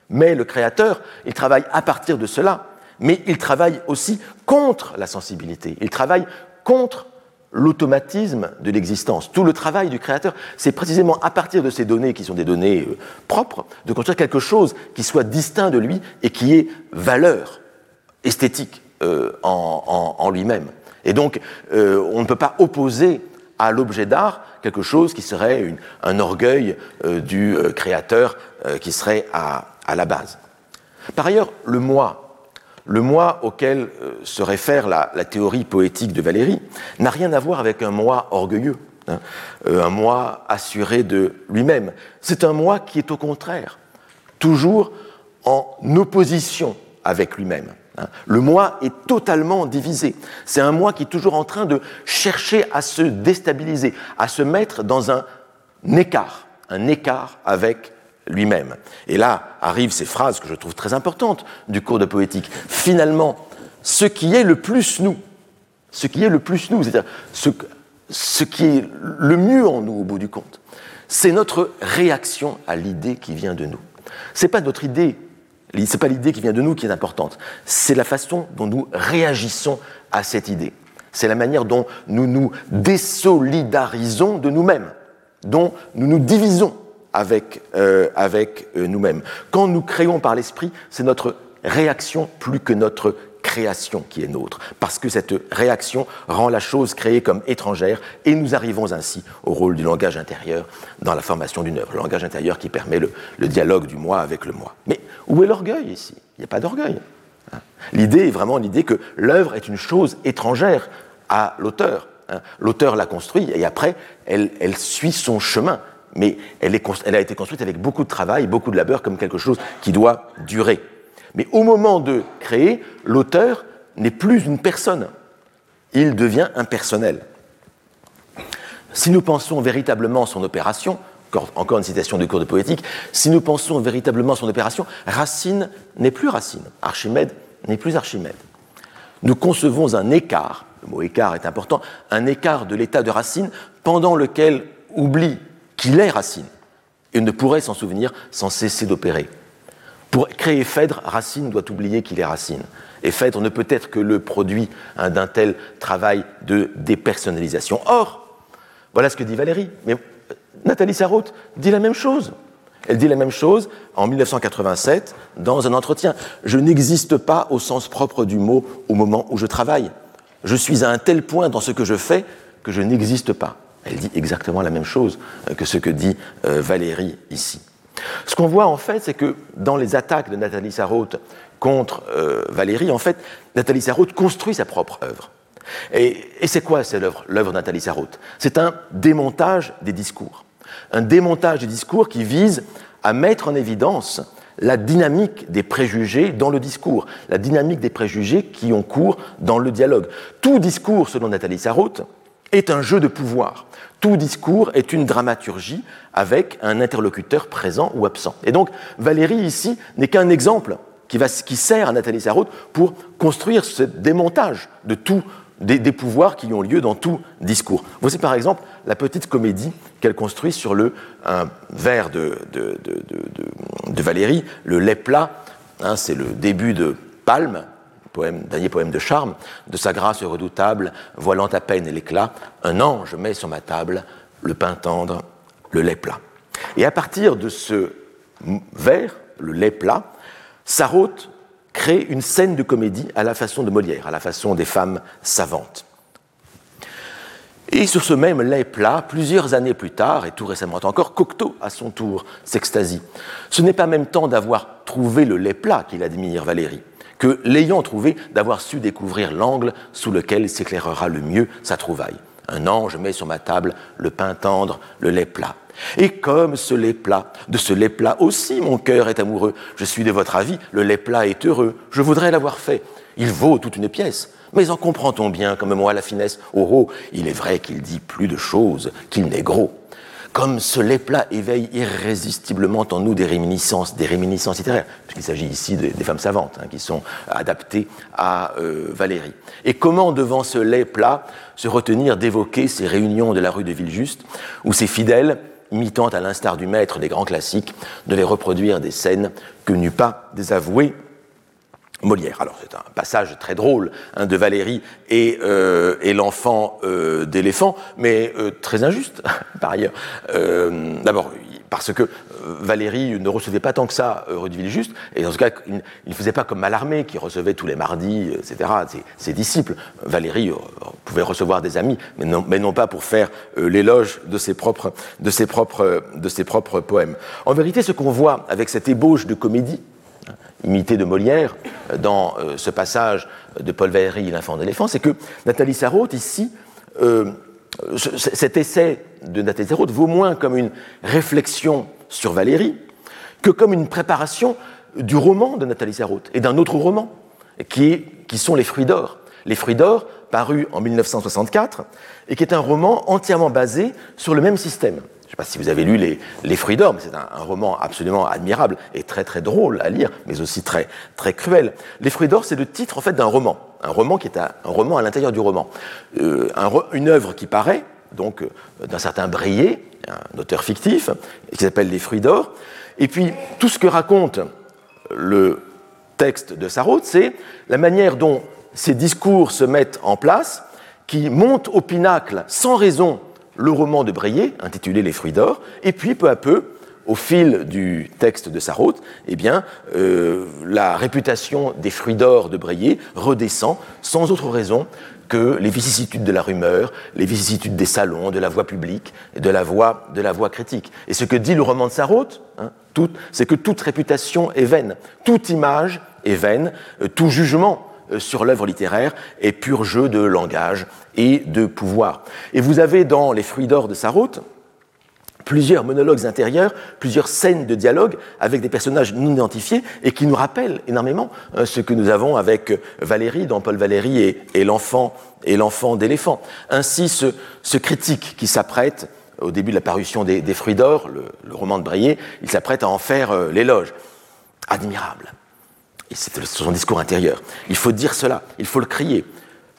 mais le créateur, il travaille à partir de cela. Mais il travaille aussi contre la sensibilité. Il travaille contre l'automatisme de l'existence. Tout le travail du créateur, c'est précisément à partir de ces données qui sont des données euh, propres, de construire quelque chose qui soit distinct de lui et qui ait valeur esthétique euh, en, lui-même. Et donc, euh, on ne peut pas opposer à l'objet d'art quelque chose qui serait un orgueil du créateur qui serait à, à la base. Par ailleurs, le moi, le moi auquel euh, se réfère la, théorie poétique de Valérie n'a rien à voir avec un moi orgueilleux, hein. euh, un moi assuré de lui-même. C'est un moi qui est au contraire toujours en opposition avec lui-même. Hein. Le moi est totalement divisé. C'est un moi qui est toujours en train de chercher à se déstabiliser, à se mettre dans un écart, un écart avec lui-même. Et là arrivent ces phrases que je trouve très importantes du cours de poétique. Finalement, ce qui est le plus nous, ce qui est le plus nous, c'est-à-dire ce, qui est le mieux en nous au bout du compte, c'est notre réaction à l'idée qui vient de nous. C'est pas notre idée, c'est pas l'idée qui vient de nous qui est importante, c'est la façon dont nous réagissons à cette idée. C'est la manière dont nous nous désolidarisons de nous-mêmes, dont nous nous divisons avec, euh, euh, nous-mêmes. Quand nous créons par l'esprit, c'est notre réaction plus que notre création qui est nôtre, parce que cette réaction rend la chose créée comme étrangère, et nous arrivons ainsi au rôle du langage intérieur dans la formation d'une œuvre, le langage intérieur qui permet le, dialogue du moi avec le moi. Mais où est l'orgueil ici? Il n'y a pas d'orgueil. Hein? L'idée est vraiment l'idée que l'œuvre est une chose étrangère à l'auteur. Hein. L'auteur l'a construit et après, elle, suit son chemin. Mais elle, a été construite avec beaucoup de travail, beaucoup de labeur, comme quelque chose qui doit durer. Mais au moment de créer, l'auteur n'est plus une personne. Il devient impersonnel. Si nous pensons véritablement son opération, encore une citation du cours de poétique, si nous pensons véritablement son opération, Racine n'est plus Racine, Archimède n'est plus Archimède. Nous concevons un écart, le mot écart est important, un écart de l'état de Racine pendant lequel oublie qu'il est Racine et ne pourrait s'en souvenir sans cesser d'opérer. Pour créer Phèdre, Racine doit oublier qu'il est Racine. Et Phèdre ne peut être que le produit hein, d'un tel travail de dépersonnalisation. Or, voilà ce que dit Valérie. Mais euh, Nathalie Sarraute dit la même chose. Elle dit la même chose en 1987 dans un entretien. Je n'existe pas au sens propre du mot au moment où je travaille. Je suis à un tel point dans ce que je fais que je n'existe pas. Elle dit exactement la même chose euh, que ce que dit euh, Valérie ici. Ce qu'on voit en fait, c'est que dans les attaques de Nathalie Sarraute contre euh, Valérie, en fait, Nathalie Sarraute construit sa propre œuvre. Et, c'est quoi cette œuvre, l'œuvre de Nathalie Sarraute? C'est un démontage des discours. Un démontage des discours qui vise à mettre en évidence la dynamique des préjugés dans le discours, la dynamique des préjugés qui ont cours dans le dialogue. Tout discours, selon Nathalie Sarraute, est un jeu de pouvoir. Tout discours est une dramaturgie avec un interlocuteur présent ou absent. Et donc, Valérie, ici, n'est qu'un exemple qui, va, qui, sert à Nathalie Sarraute pour construire ce démontage de tous des, pouvoirs qui ont lieu dans tout discours. Voici par exemple la petite comédie qu'elle construit sur le vers de, de, de, Valérie, le lait plat. Hein, c'est le début de Palme, dernier poème de charme, de sa grâce redoutable, voilant à peine l'éclat, un ange met sur ma table le pain tendre, le lait plat. Et à partir de ce vers, le lait plat, Sarraute crée une scène de comédie à la façon de Molière, à la façon des femmes savantes. Et sur ce même lait plat, plusieurs années plus tard, et tout récemment encore, Cocteau, à son tour, s'extasie. Ce n'est pas même temps d'avoir trouvé le lait plat qu'il admire Valérie, que l'ayant trouvé, d'avoir su découvrir l'angle sous lequel s'éclairera le mieux sa trouvaille. Un ange met sur ma table le pain tendre, le lait plat. Et comme ce lait plat, de ce lait plat aussi mon cœur est amoureux. Je suis de votre avis, le lait plat est heureux. Je voudrais l'avoir fait. Il vaut toute une pièce. Mais en comprend-on bien, comme moi, la finesse? Oh oh, il est vrai qu'il dit plus de choses, qu'il n'est gros comme ce lait plat éveille irrésistiblement en nous des réminiscences, des réminiscences littéraires, puisqu'il s'agit ici des, femmes savantes hein, qui sont adaptées à euh, Valérie. Et comment, devant ce lait plat, se retenir d'évoquer ces réunions de la rue de Villejuste, où ces fidèles, imitant à l'instar du maître des grands classiques, devaient reproduire des scènes que n'eût pas désavouées Molière. Alors c'est un passage très drôle hein, de Valérie et, euh, l'enfant euh, d'éléphant, mais euh, très injuste par ailleurs. D'abord parce que Valérie ne recevait pas tant que ça rue de Villejuste, et dans ce cas, il ne faisait pas comme Mallarmé qui recevait tous les mardis, etc., ses, disciples. Valérie pouvait recevoir des amis, mais non, mais non pas pour faire l'éloge de, ses propres, de, ses de ses propres poèmes. En vérité, ce qu'on voit avec cette ébauche de comédie, imité de Molière dans euh, ce passage de Paul Valéry, L'Infant d'éléphant, c'est que Nathalie Sarraute, ici, euh, cet essai de Nathalie Sarraute vaut moins comme une réflexion sur Valérie que comme une préparation du roman de Nathalie Sarraute et d'un autre roman, qui, qui sont Les Fruits d'Or. Les Fruits d'Or, paru en 1964, et qui est un roman entièrement basé sur le même système sais pas si vous avez lu Les, les Fruits d'Or, mais c'est un, roman absolument admirable et très très drôle à lire, mais aussi très, très cruel. Les Fruits d'Or, c'est le titre en fait d'un roman, un roman qui est un, roman à l'intérieur du roman. Euh, une œuvre qui paraît, donc euh, d'un certain Brillet, un auteur fictif, qui s'appelle Les Fruits d'Or. Et puis tout ce que raconte le texte de Sarraute, c'est la manière dont ces discours se mettent en place, qui montent au pinacle sans raison le roman de Breillet, intitulé Les fruits d'or, et puis peu à peu, au fil du texte de Sarraute, eh bien, euh, la réputation des fruits d'or de Breillet redescend sans autre raison que les vicissitudes de la rumeur, les vicissitudes des salons, de la voix publique, de la voix, critique. Et ce que dit le roman de Sarraute, hein, c'est que toute réputation est vaine, toute image est vaine, euh, tout jugement sur l'œuvre littéraire est pur jeu de langage et de pouvoir. Et vous avez dans Les fruits d'or de Sarraute, plusieurs monologues intérieurs, plusieurs scènes de dialogue avec des personnages non identifiés et qui nous rappellent énormément euh, ce que nous avons avec euh, Valérie dans Paul Valéry et, l'enfant et l'enfant d'éléphant. Ainsi, ce, critique qui s'apprête au début de la parution des, Fruits d'or, le, roman de Breillet, il s'apprête à en faire euh, l'éloge. Admirable. C'est son discours intérieur. Il faut dire cela, il faut le crier.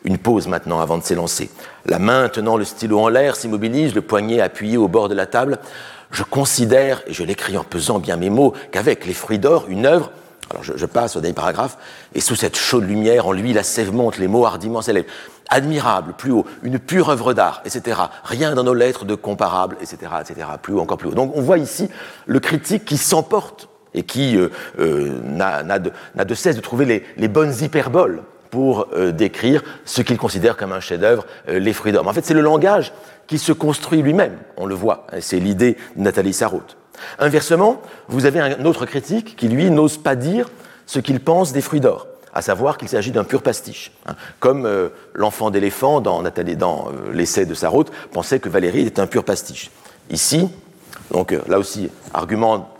Une pause maintenant avant de s'élancer. La main tenant le stylo en l'air s'immobilise, le poignet appuyé au bord de la table. Je considère, et je l'écris en pesant bien mes mots, qu'avec les fruits d'or, une œuvre, alors je, passe au dernier paragraphe, et sous cette chaude lumière, en lui, la sève monte, les mots hardiment s'élèvent. Admirable, plus haut, une pure œuvre d'art, etc. Rien dans nos lettres de comparable, etc., etc. Plus haut, encore plus haut. Donc on voit ici le critique qui s'emporte et qui euh, euh, n'a de, cesse de trouver les bonnes hyperboles pour euh, décrire ce qu'il considère comme un chef-d'œuvre, les fruits d'or. En fait, c'est le langage qui se construit lui-même, on le voit. C'est l'idée de Nathalie Sarraute. Inversement, vous avez un autre critique qui, lui, n'ose pas dire ce qu'il pense des fruits d'or, à savoir qu'il s'agit d'un pur pastiche. Hein. Comme l'enfant d'éléphant dans, dans l'essai de Sarraute pensait que Valérie était un pur pastiche. Ici, donc là aussi, argument,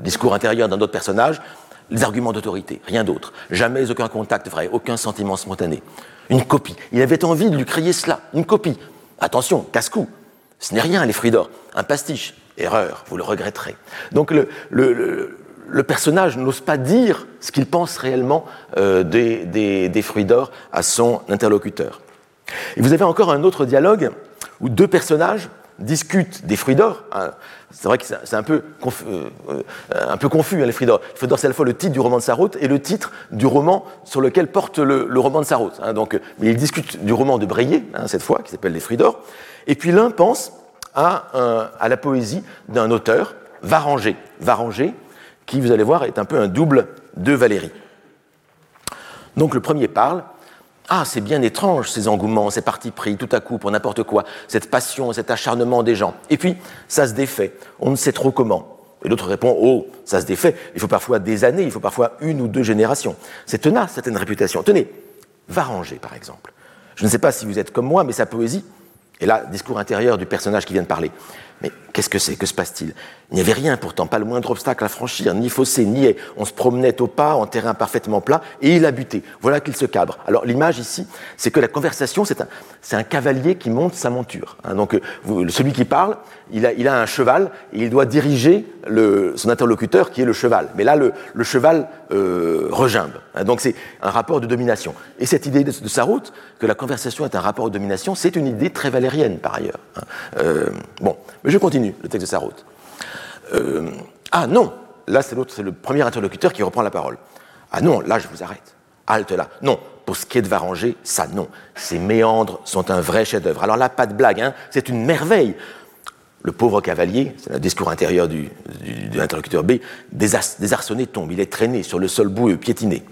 discours intérieur d'un autre personnage, les arguments d'autorité, rien d'autre. Jamais aucun contact vrai, aucun sentiment spontané. Une copie. Il avait envie de lui crier cela, une copie. Attention, casse-cou. Ce n'est rien, les fruits d'or. Un pastiche. Erreur, vous le regretterez. Donc le, le, personnage n'ose pas dire ce qu'il pense réellement euh, des, des fruits d'or à son interlocuteur. Et vous avez encore un autre dialogue où deux personnages discutent des fruits d'or. Hein. C'est vrai que c'est un, peu confus, euh, un peu confus, hein, les fruits d'or. Les fruits d'or, c'est à la fois le titre du roman de Sarraute et le titre du roman sur lequel porte le, roman de Sarraute. Hein. donc, mais ils discutent du roman de Breillet, cette fois, qui s'appelle Les fruits d'or. Et puis l'un pense à, à, la poésie d'un auteur, Varangé. Varangé, qui, vous allez voir, est un peu un double de Valérie. Donc le premier parle ah, c'est bien étrange ces engouements, ces partis pris tout à coup pour n'importe quoi, cette passion, cet acharnement des gens. Et puis, ça se défait, on ne sait trop comment. Et l'autre répond, oh, ça se défait, il faut parfois des années, il faut parfois une ou deux générations. C'est tenace, certaines réputations. Tenez, Varanger, par exemple. Je ne sais pas si vous êtes comme moi, mais sa poésie, et là, discours intérieur du personnage qui vient de parler, qu'est-ce que c'est Que se passe-t-il? Il n'y avait rien pourtant, pas le moindre obstacle à franchir, ni fossé, ni haie. On se promenait au pas, en terrain parfaitement plat, et il a buté. Voilà qu'il se cabre. Alors l'image ici, c'est que la conversation, c'est un, un, cavalier qui monte sa monture. Hein. donc vous, celui qui parle, il a, il a, un cheval, et il doit diriger le, son interlocuteur qui est le cheval. Mais là, le, cheval euh, regimbe. Hein. donc c'est un rapport de domination. Et cette idée de, de Sarraute, que la conversation est un rapport de domination, c'est une idée très valérienne par ailleurs. Hein. Euh, bon, je continue le texte de Sarraute. Euh, ah non, là c'est l'autre, c'est le premier interlocuteur qui reprend la parole. Ah non, là je vous arrête. Halte là. Non, pour ce qui est de Varanger, ça non. Ces méandres sont un vrai chef-d'œuvre. Alors là, pas de blague, hein, c'est une merveille. Le pauvre cavalier, c'est le discours intérieur du, de l'interlocuteur B, désarçonné tombe, il est traîné sur le sol boueux, piétiné.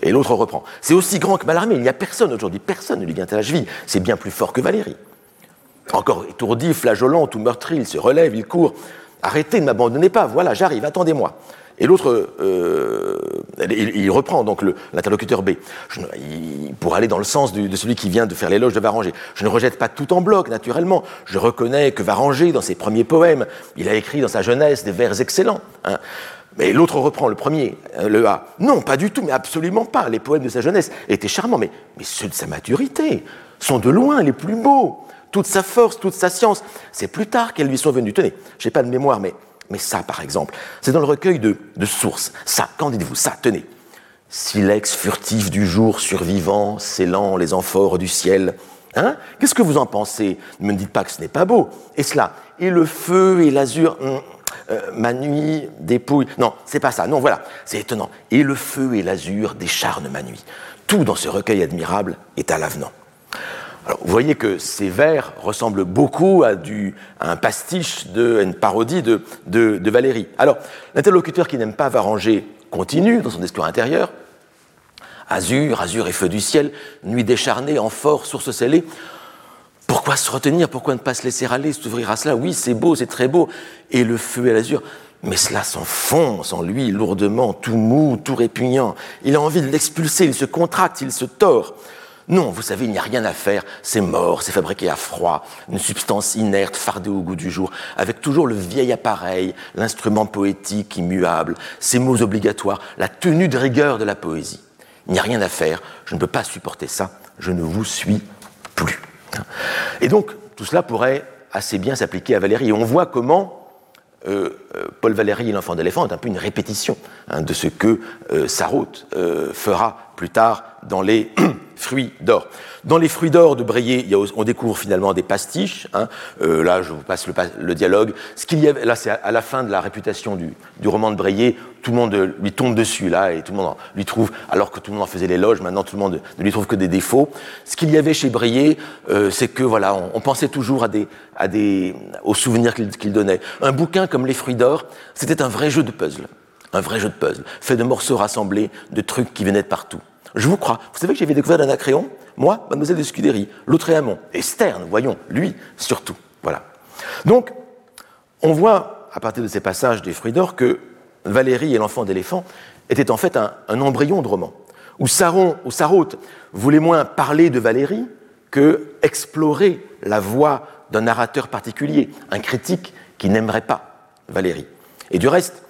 Et l'autre reprend. C'est aussi grand que Malarmé, il n'y a personne aujourd'hui, personne ne lui vient à la cheville. C'est bien plus fort que Valérie. Encore étourdi, flageolant, tout meurtri, il se relève, il court. Arrêtez, ne m'abandonnez pas, voilà, j'arrive, attendez-moi. Et l'autre, euh, il, reprend donc l'interlocuteur B, pour aller dans le sens de celui qui vient de faire l'éloge de Varanger. Je ne rejette pas tout en bloc, naturellement. Je reconnais que Varanger, dans ses premiers poèmes, il a écrit dans sa jeunesse des vers excellents. Hein. Mais l'autre reprend le premier, euh, le A. Non, pas du tout, mais absolument pas. Les poèmes de sa jeunesse étaient charmants, mais, mais ceux de sa maturité sont de loin les plus beaux toute sa force, toute sa science. C'est plus tard qu'elles lui sont venues. Tenez, je n'ai pas de mémoire, mais, ça, par exemple, c'est dans le recueil de, de sources. Ça, qu'en dites-vous? Ça, tenez. Silex furtif du jour survivant, scellant les amphores du ciel. Hein Qu'est-ce que vous en pensez? Ne me dites pas que ce n'est pas beau. Et cela Et le feu et l'azur hum, euh, ma nuit dépouille. Non, c'est pas ça. Non, voilà, c'est étonnant. Et le feu et l'azur décharnent ma nuit. Tout dans ce recueil admirable est à l'avenant. Alors, vous voyez que ces vers ressemblent beaucoup à, un pastiche, de, une parodie de, de, Valérie. Alors, l'interlocuteur qui n'aime pas Varanger continue dans son discours intérieur. Azur, azur et feu du ciel, nuit décharnée, amphore, source scellée. Pourquoi se retenir? Pourquoi ne pas se laisser aller, s'ouvrir à cela? Oui, c'est beau, c'est très beau. Et le feu et l'azur, mais cela s'enfonce en lui lourdement, tout mou, tout répugnant. Il a envie de l'expulser, il se contracte, il se tord. Non, vous savez, il n'y a rien à faire, c'est mort, c'est fabriqué à froid, une substance inerte, fardée au goût du jour, avec toujours le vieil appareil, l'instrument poétique immuable, ces mots obligatoires, la tenue de rigueur de la poésie. Il n'y a rien à faire, je ne peux pas supporter ça, je ne vous suis plus. Et donc, tout cela pourrait assez bien s'appliquer à Valérie. Et on voit comment euh, euh, Paul Valéry et l'enfant d'éléphant est un peu une répétition hein, de ce que euh, Sarraute fera plus tard dans les fruits d'or. Dans les fruits d'or de Breillet, on découvre finalement des pastiches. Hein. Euh, là, je vous passe le, dialogue. Ce qu'il y avait, là, c'est à, la fin de la réputation du, roman de Breillet. Tout le monde lui tombe dessus là et tout le monde lui trouve, alors que tout le monde en faisait l'éloge, maintenant tout le monde ne lui trouve que des défauts. Ce qu'il y avait chez Breillet, euh, c'est que voilà, on, pensait toujours à des, à des, aux souvenirs qu'il donnait. Un bouquin comme Les fruits d'or, c'était un vrai jeu de puzzle, un vrai jeu de puzzle, fait de morceaux rassemblés, de trucs qui venaient de partout. Je vous crois. Vous savez que j'avais découvert d'Anacréon Moi, mademoiselle de Scudéry, l'autre est Amont, et Sterne, voyons, lui surtout. Voilà. Donc, on voit, à partir de ces passages des fruits d'or, que Valérie et l'enfant d'éléphant étaient en fait un, embryon de roman, où Saron, ou Sarraute voulait moins parler de Valérie que explorer la voix d'un narrateur particulier, un critique qui n'aimerait pas Valérie. Et du reste,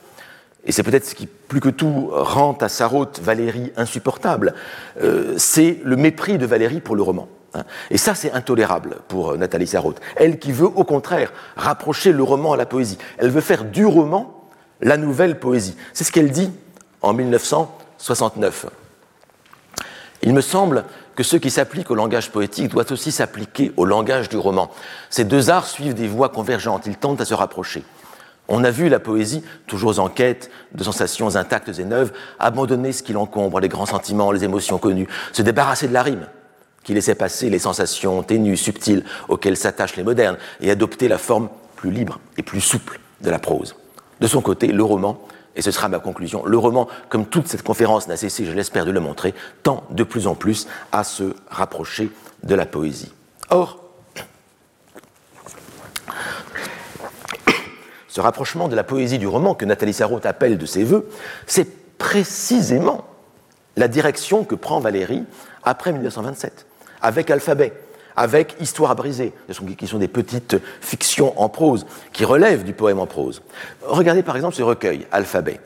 et c'est peut-être ce qui, plus que tout, rend à Sarraute Valérie insupportable, euh, c'est le mépris de Valérie pour le roman. Hein. Et ça, c'est intolérable pour euh, Nathalie Sarraute. Elle qui veut, au contraire, rapprocher le roman à la poésie. Elle veut faire du roman la nouvelle poésie. C'est ce qu'elle dit en 1969. Il me semble que ce qui s'applique au langage poétique doit aussi s'appliquer au langage du roman. Ces deux arts suivent des voies convergentes, ils tentent à se rapprocher. On a vu la poésie, toujours en quête de sensations intactes et neuves, abandonner ce qui l'encombre, les grands sentiments, les émotions connues, se débarrasser de la rime, qui laissait passer les sensations ténues, subtiles, auxquelles s'attachent les modernes, et adopter la forme plus libre et plus souple de la prose. De son côté, le roman, et ce sera ma conclusion, le roman, comme toute cette conférence n'a cessé, je l'espère, de le montrer, tend de plus en plus à se rapprocher de la poésie. Or, ce rapprochement de la poésie du roman que Nathalie Sarraute appelle de ses voeux, c'est précisément la direction que prend Valérie après 1927, avec Alphabet, avec Histoire à qui sont des petites fictions en prose, qui relèvent du poème en prose. Regardez par exemple ce recueil, Alphabet,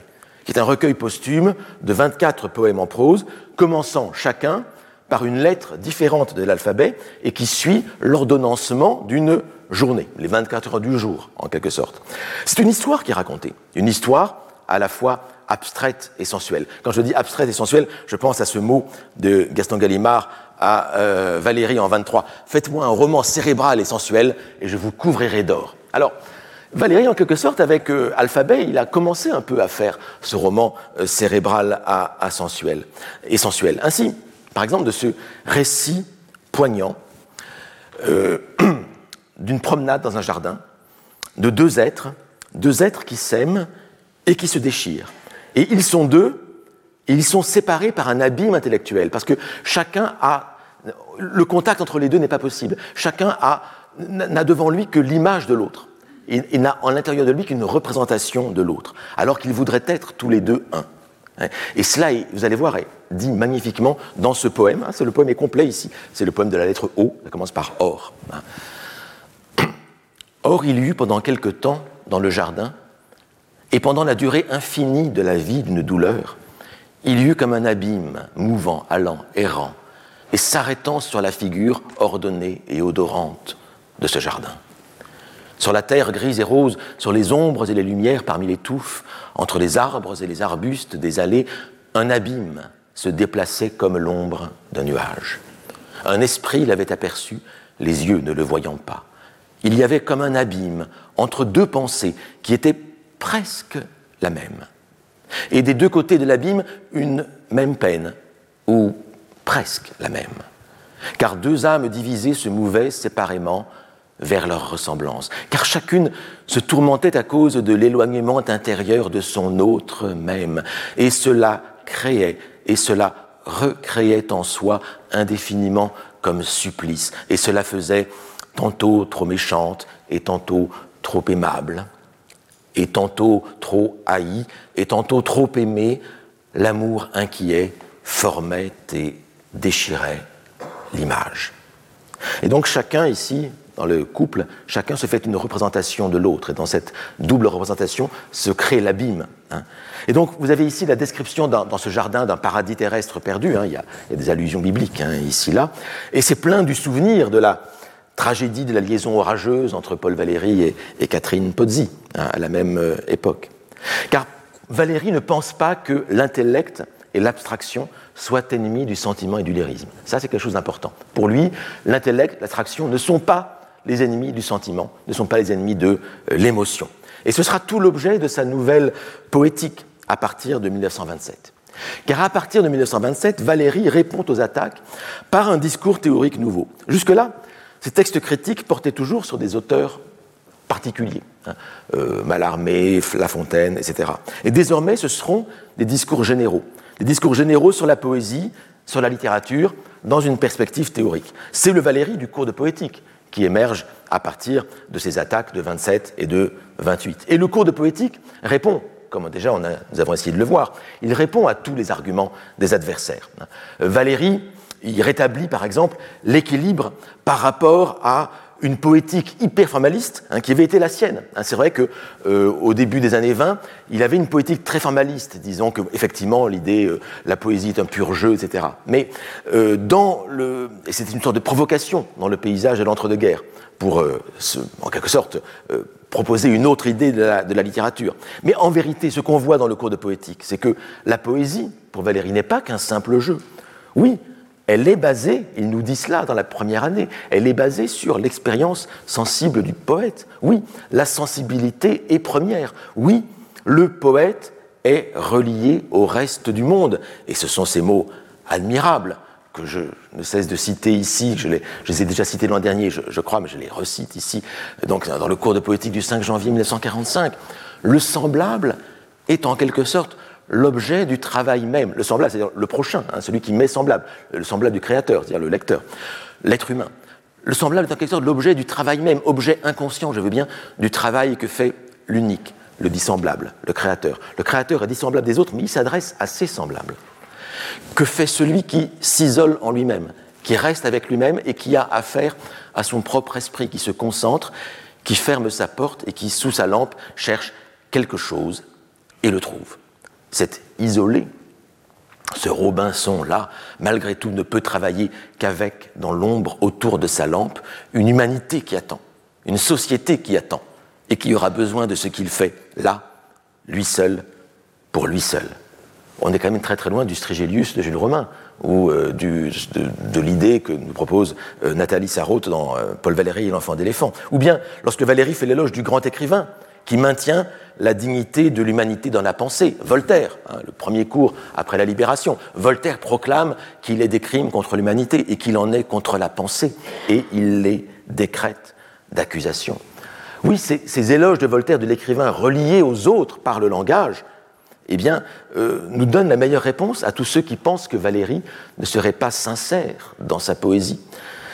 qui est un recueil posthume de 24 poèmes en prose, commençant chacun par une lettre différente de l'alphabet et qui suit l'ordonnancement d'une journée, les 24 heures du jour, en quelque sorte. C'est une histoire qui est racontée, une histoire à la fois abstraite et sensuelle. Quand je dis abstraite et sensuelle, je pense à ce mot de Gaston Gallimard à euh, Valérie en 23. Faites-moi un roman cérébral et sensuel et je vous couvrirai d'or. Alors, Valérie, en quelque sorte, avec euh, Alphabet, il a commencé un peu à faire ce roman euh, cérébral à, sensuel et sensuel. Ainsi, par exemple, de ce récit poignant d'une promenade dans un jardin de deux êtres, deux êtres qui s'aiment et qui se déchirent. Et ils sont deux, et ils sont séparés par un abîme intellectuel, parce que chacun a... Le contact entre les deux n'est pas possible. Chacun n'a devant lui que l'image de l'autre. Il, n'a en l'intérieur de lui qu'une représentation de l'autre, alors qu'ils voudraient être tous les deux un. Et cela, vous allez voir, est dit magnifiquement dans ce poème. Hein, le poème est complet ici. C'est le poème de la lettre O, ça commence par Or. Hein. Or, il y eut pendant quelque temps dans le jardin, et pendant la durée infinie de la vie d'une douleur, il y eut comme un abîme, mouvant, allant, errant, et s'arrêtant sur la figure ordonnée et odorante de ce jardin. Sur la terre grise et rose, sur les ombres et les lumières parmi les touffes, entre les arbres et les arbustes des allées, un abîme se déplaçait comme l'ombre d'un nuage. Un esprit l'avait aperçu, les yeux ne le voyant pas il y avait comme un abîme entre deux pensées qui étaient presque la même. Et des deux côtés de l'abîme, une même peine, ou presque la même. car deux âmes divisées se mouvaient séparément vers leur ressemblance, car chacune se tourmentait à cause de l'éloignement intérieur de son autre même, et cela créait et cela recréait en soi indéfiniment comme supplice, et cela faisait tantôt trop méchante et tantôt trop aimable, et tantôt trop haï et tantôt trop aimé, l'amour inquiet formait et déchirait l'image. Et donc chacun ici, dans le couple, chacun se fait une représentation de l'autre. Et dans cette double représentation se crée l'abîme. Hein. Et donc vous avez ici la description dans, ce jardin d'un paradis terrestre perdu. Hein. Il, y a, des allusions bibliques hein, ici, là. Et c'est plein du souvenir de la tragédie de la liaison orageuse entre Paul Valéry et, Catherine Pozzi, à la même euh, époque. Car Valéry ne pense pas que l'intellect et l'abstraction soient ennemis du sentiment et du lyrisme. Ça, c'est quelque chose d'important. Pour lui, l'intellect, l'abstraction ne sont pas les ennemis du sentiment, ne sont pas les ennemis de euh, l'émotion. Et ce sera tout l'objet de sa nouvelle poétique à partir de 1927. Car à partir de 1927, Valéry répond aux attaques par un discours théorique nouveau. Jusque-là, ces textes critiques portaient toujours sur des auteurs particuliers, hein, euh, Mallarmé, La Fontaine, etc. Et désormais, ce seront des discours généraux, des discours généraux sur la poésie, sur la littérature, dans une perspective théorique. C'est le Valéry du cours de poétique qui émerge à partir de ces attaques de 27 et de 28. Et le cours de poétique répond, comme déjà on nous avons essayé de le voir, il répond à tous les arguments des adversaires. Valérie, il rétablit par exemple l'équilibre par rapport à une poétique hyper formaliste hein, qui avait été la sienne. Hein, c'est vrai que euh, au début des années 20, il avait une poétique très formaliste, disons que effectivement l'idée, euh, la poésie est un pur jeu, etc. Mais euh, dans le, c'était une sorte de provocation dans le paysage de l'entre-deux-guerres pour, en quelque sorte, proposer une autre idée de la, de la littérature. Mais en vérité, ce qu'on voit dans le cours de poétique, c'est que la poésie, pour Valérie, n'est pas qu'un simple jeu. Oui, elle est basée, il nous dit cela dans la première année, elle est basée sur l'expérience sensible du poète. Oui, la sensibilité est première. Oui, le poète est relié au reste du monde. Et ce sont ces mots admirables que je ne cesse de citer ici, je les, ai déjà cités l'an dernier, je, crois, mais je les recite ici, donc dans le cours de poétique du 5 janvier 1945. Le semblable est en quelque sorte l'objet du travail même. Le semblable, c'est-à-dire le prochain, hein, celui qui met semblable, le semblable du créateur, c'est-à-dire le lecteur, l'être humain. Le semblable est en quelque sorte l'objet du travail même, objet inconscient, je veux bien, du travail que fait l'unique, le dissemblable, le créateur. Le créateur est dissemblable des autres, mais il s'adresse à ses semblables. Que fait celui qui s'isole en lui-même, qui reste avec lui-même et qui a affaire à son propre esprit, qui se concentre, qui ferme sa porte et qui, sous sa lampe, cherche quelque chose et le trouve c'est isolé. Ce Robinson-là, malgré tout, ne peut travailler qu'avec, dans l'ombre autour de sa lampe, une humanité qui attend, une société qui attend, et qui aura besoin de ce qu'il fait là, lui seul, pour lui seul. On est quand même très très loin du Strigelius de Jules Romain, ou euh, de, l'idée que nous propose euh, Nathalie Sarraute dans euh, Paul Valéry et l'enfant d'éléphant. Ou bien lorsque Valéry fait l'éloge du grand écrivain, qui maintient la dignité de l'humanité dans la pensée. Voltaire, hein, le premier cours après la libération, Voltaire proclame qu'il est des crimes contre l'humanité et qu'il en est contre la pensée, et il les décrète d'accusation. Oui, ces, éloges de Voltaire, de l'écrivain reliés aux autres par le langage, eh bien, euh, nous donnent la meilleure réponse à tous ceux qui pensent que Valérie ne serait pas sincère dans sa poésie.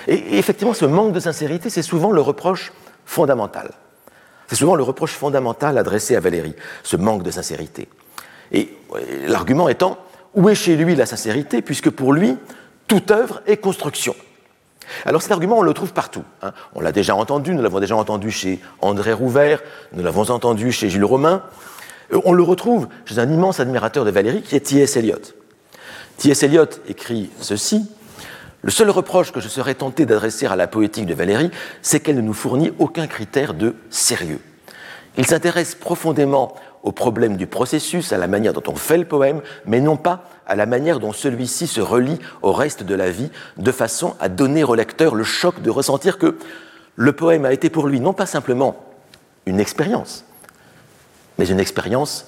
et effectivement, ce manque de sincérité, c'est souvent le reproche fondamental c'est souvent le reproche fondamental adressé à Valérie, ce manque de sincérité. Et l'argument étant, où est chez lui la sincérité, puisque pour lui, toute œuvre est construction. Alors cet argument, on le trouve partout. Hein. On l'a déjà entendu, nous l'avons déjà entendu chez André Rouvert, nous l'avons entendu chez Jules Romain. Euh, on le retrouve chez un immense admirateur de Valérie qui est T.S. Eliot. T.S. Eliot écrit ceci le seul reproche que je serais tenté d'adresser à la poétique de Valérie, c'est qu'elle ne nous fournit aucun critère de sérieux. Il s'intéresse profondément au problème du processus, à la manière dont on fait le poème, mais non pas à la manière dont celui-ci se relie au reste de la vie, de façon à donner au lecteur le choc de ressentir que le poème a été pour lui non pas simplement une expérience, mais une expérience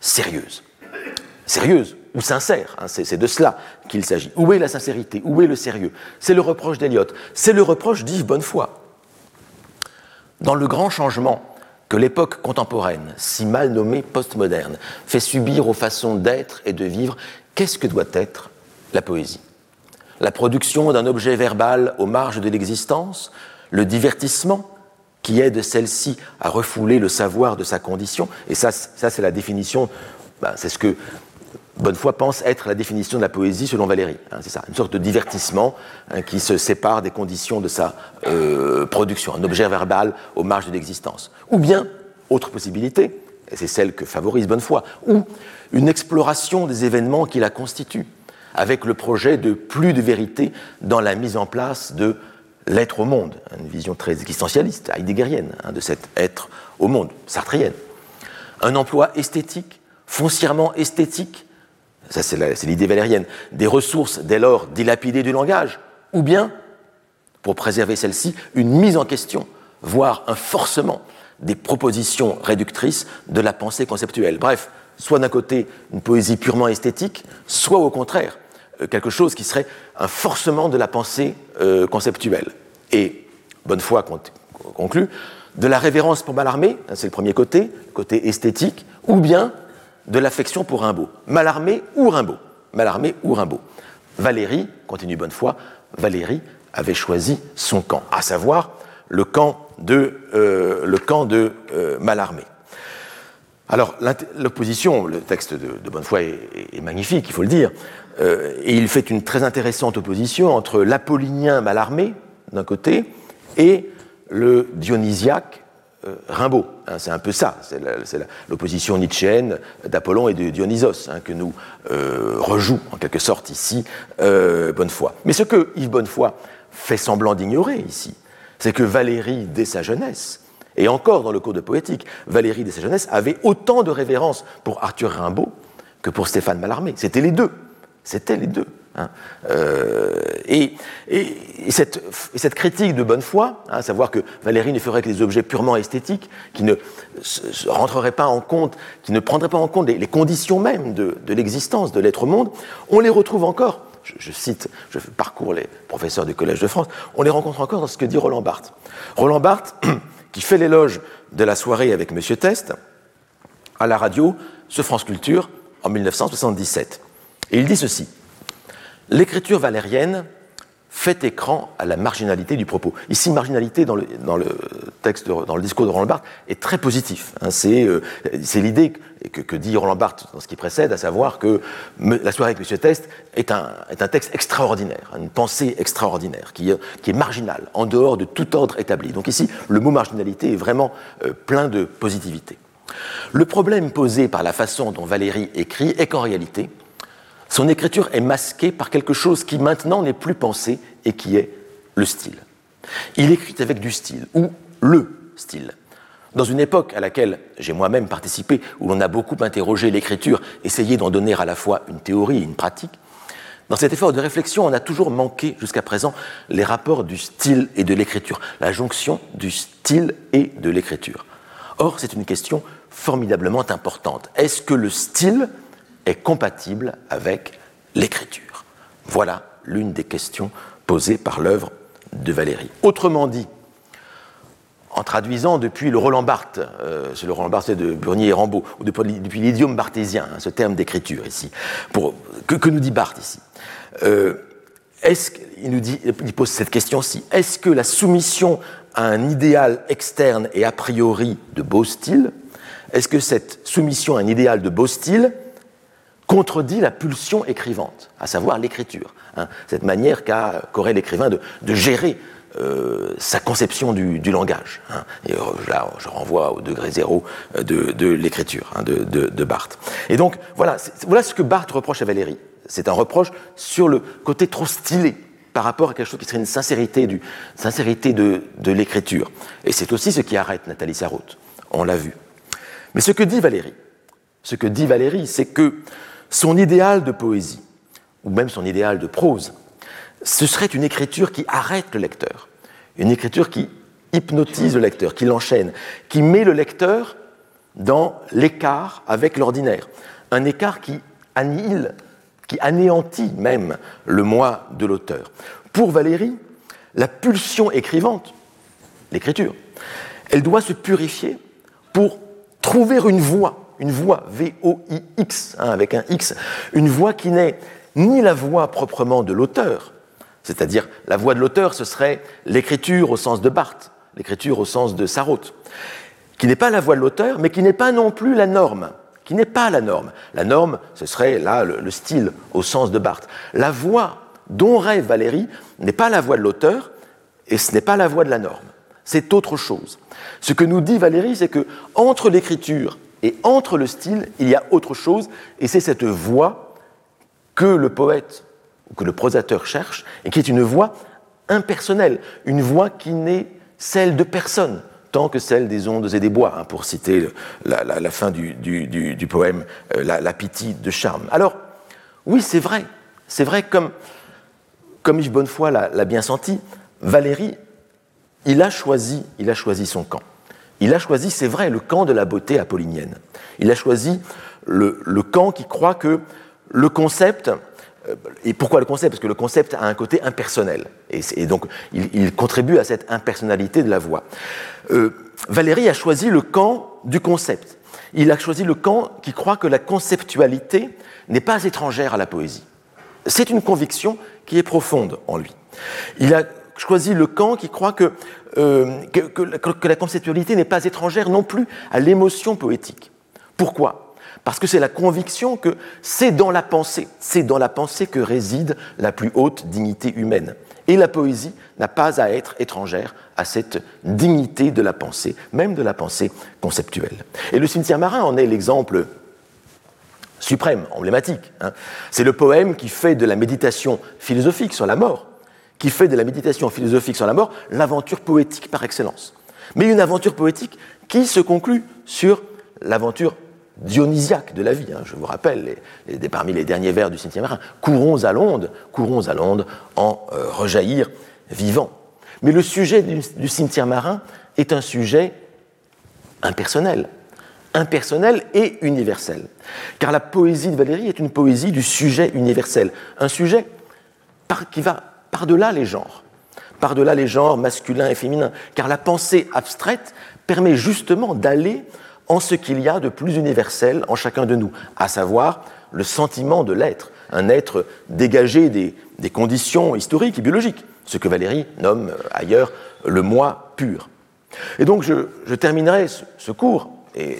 sérieuse. Sérieuse ou sincère. Hein, c'est de cela qu'il s'agit. Où est la sincérité? Où est le sérieux? C'est le reproche d'Eliott. C'est le reproche d'Yves Bonnefoy. Dans le grand changement que l'époque contemporaine, si mal nommée postmoderne, fait subir aux façons d'être et de vivre, qu'est-ce que doit être la poésie? La production d'un objet verbal aux marges de l'existence? Le divertissement qui aide celle-ci à refouler le savoir de sa condition? Et ça, ça c'est la définition, ben, c'est ce que Bonnefoy pense être la définition de la poésie selon Valéry. Hein, c'est ça, une sorte de divertissement hein, qui se sépare des conditions de sa euh, production, un objet verbal aux marges de l'existence. Ou bien, autre possibilité, et c'est celle que favorise Bonnefoy, ou une exploration des événements qui la constituent, avec le projet de plus de vérité dans la mise en place de l'être au monde, une vision très existentialiste, heideggerienne, hein, de cet être au monde, sartrienne. Un emploi esthétique, foncièrement esthétique, ça c'est l'idée valérienne, des ressources dès lors dilapidées du langage, ou bien, pour préserver celle-ci, une mise en question, voire un forcement des propositions réductrices de la pensée conceptuelle. Bref, soit d'un côté une poésie purement esthétique, soit au contraire euh, quelque chose qui serait un forcement de la pensée euh, conceptuelle. Et Bonnefoy conclut, de la révérence pour Mallarmé, hein, c'est le premier côté, côté esthétique, ou bien de l'affection pour Rimbaud. Mallarmé ou Rimbaud? Mallarmé ou Rimbaud? Valérie, continue Bonnefoy, Valérie avait choisi son camp, à savoir le camp de, euh, le euh. Alors, l'opposition, le texte de, Bonnefoy est, magnifique, il faut le dire, euh, et il fait une très intéressante opposition entre l'apollinien Mallarmé, d'un côté, et le dionysiaque Rimbaud. Hein, c'est un peu ça, c'est l'opposition nietzschéenne d'Apollon et de Dionysos hein, que nous euh, rejoue en quelque sorte ici euh, Bonnefoy. Mais ce que Yves Bonnefoy fait semblant d'ignorer ici, c'est que Valérie, dès sa jeunesse, et encore dans le cours de poétique, Valérie, dès sa jeunesse, avait autant de révérence pour Arthur Rimbaud que pour Stéphane Mallarmé. C'était les deux. C'était les deux. Hein. Euh, et, cette, critique de bonne foi, hein, à savoir que Valérie ne ferait que des objets purement esthétiques, qui ne rentreraient pas en compte, qui ne prendraient pas en compte les, conditions mêmes de, l'existence de l'être monde, on les retrouve encore. Je, cite, je parcours les professeurs du Collège de France, on les rencontre encore dans ce que dit Roland Barthes. Roland Barthes, qui fait l'éloge de la soirée avec Monsieur Test, à la radio, ce France Culture, en 1977. Et il dit ceci l'écriture valérienne fait écran à la marginalité du propos. Ici, marginalité dans le, texte, dans le discours de Roland Barthes est très positif. Hein. Euh, c'est l'idée que, dit Roland Barthes dans ce qui précède, à savoir que La soirée avec M. Test est un, texte extraordinaire, une pensée extraordinaire, qui, est marginale, en dehors de tout ordre établi. Donc ici, le mot marginalité est vraiment euh, plein de positivité. Le problème posé par la façon dont Valérie écrit est qu'en réalité, son écriture est masquée par quelque chose qui maintenant n'est plus pensé et qui est le style. Il écrit avec du style, ou le style. Dans une époque à laquelle j'ai moi-même participé, où l'on a beaucoup interrogé l'écriture, essayé d'en donner à la fois une théorie et une pratique, dans cet effort de réflexion, on a toujours manqué jusqu'à présent les rapports du style et de l'écriture, la jonction du style et de l'écriture. Or, c'est une question formidablement importante. Est-ce que le style est compatible avec l'écriture Voilà l'une des questions posées par l'œuvre de Valérie. Autrement dit, en traduisant depuis le Roland Barthes, euh, c'est le Roland Barthes de Burnier et Rambaud, ou depuis, l'idiome barthésien, hein, ce terme d'écriture ici, pour, que, nous dit Barthes ici euh, il, nous il pose cette question-ci est-ce que la soumission à un idéal externe et a priori de beau style, est-ce que cette soumission à un idéal de beau style contredit la pulsion écrivante, à savoir l'écriture. Hein. cette manière qu'aurait l'écrivain de, gérer euh, sa conception du, langage. Hein. et euh, là, je renvoie au degré zéro euh, de, l'écriture hein, de, Barthes. Et donc, voilà, voilà ce que Barthes reproche à Valérie. C'est un reproche sur le côté trop stylé par rapport à quelque chose qui serait une sincérité, du, sincérité de, l'écriture. Et c'est aussi ce qui arrête Nathalie Sarraute. On l'a vu. Mais ce que dit Valérie, ce que dit Valérie, c'est que son idéal de poésie, ou même son idéal de prose, ce serait une écriture qui arrête le lecteur, une écriture qui hypnotise le lecteur, qui l'enchaîne, qui met le lecteur dans l'écart avec l'ordinaire, un écart qui annihile, qui anéantit même le moi de l'auteur. Pour Valérie, la pulsion écrivante, l'écriture, elle doit se purifier pour trouver une voix, une voix, V-O-I-X, hein, avec un X, une voix qui n'est ni la voix proprement de l'auteur, c'est-à-dire la voix de l'auteur, ce serait l'écriture au sens de Barthes, l'écriture au sens de Sarraute, qui n'est pas la voix de l'auteur, mais qui n'est pas non plus la norme, qui n'est pas la norme. La norme, ce serait là le, style au sens de Barthes. La voix dont rêve Valérie n'est pas la voix de l'auteur et ce n'est pas la voix de la norme. C'est autre chose. Ce que nous dit Valérie, c'est que entre l'écriture et entre le style, il y a autre chose, et c'est cette voix que le poète ou que le prosateur cherche, et qui est une voix impersonnelle, une voix qui n'est celle de personne, tant que celle des ondes et des bois, hein, pour citer la, fin du, poème euh, la, pitié de charme. Alors, oui, c'est vrai, c'est vrai, comme, comme Yves Bonnefoy l'a bien senti, Valérie, il a, choisi, il a choisi son camp. Il a choisi, c'est vrai, le camp de la beauté apollinienne. Il a choisi le, camp qui croit que le concept, euh, et pourquoi le concept? Parce que le concept a un côté impersonnel. Et, donc, il, contribue à cette impersonnalité de la voix. Euh, Valérie a choisi le camp du concept. Il a choisi le camp qui croit que la conceptualité n'est pas étrangère à la poésie. C'est une conviction qui est profonde en lui. Il a choisi le camp qui croit que, euh, que la conceptualité n'est pas étrangère non plus à l'émotion poétique. Pourquoi? Parce que c'est la conviction que c'est dans la pensée, c'est dans la pensée que réside la plus haute dignité humaine. Et la poésie n'a pas à être étrangère à cette dignité de la pensée, même de la pensée conceptuelle. Et le cimetière marin en est l'exemple suprême, emblématique. Hein. C'est le poème qui fait de la méditation philosophique sur la mort, qui fait de la méditation philosophique sur la mort l'aventure poétique par excellence. Mais une aventure poétique qui se conclut sur l'aventure dionysiaque de la vie. Hein. Je vous rappelle, parmi les derniers vers du cimetière marin, courons à l'onde, courons à l'onde en euh, rejaillir vivant. Mais le sujet du, cimetière marin est un sujet impersonnel, impersonnel et universel. Car la poésie de Valérie est une poésie du sujet universel, un sujet qui va par-delà les genres, par-delà les genres masculins et féminins, car la pensée abstraite permet justement d'aller en ce qu'il y a de plus universel en chacun de nous, à savoir le sentiment de l'être, un être dégagé des, conditions historiques et biologiques, ce que Valérie nomme euh, ailleurs le moi pur. Et donc je, terminerai ce, cours, et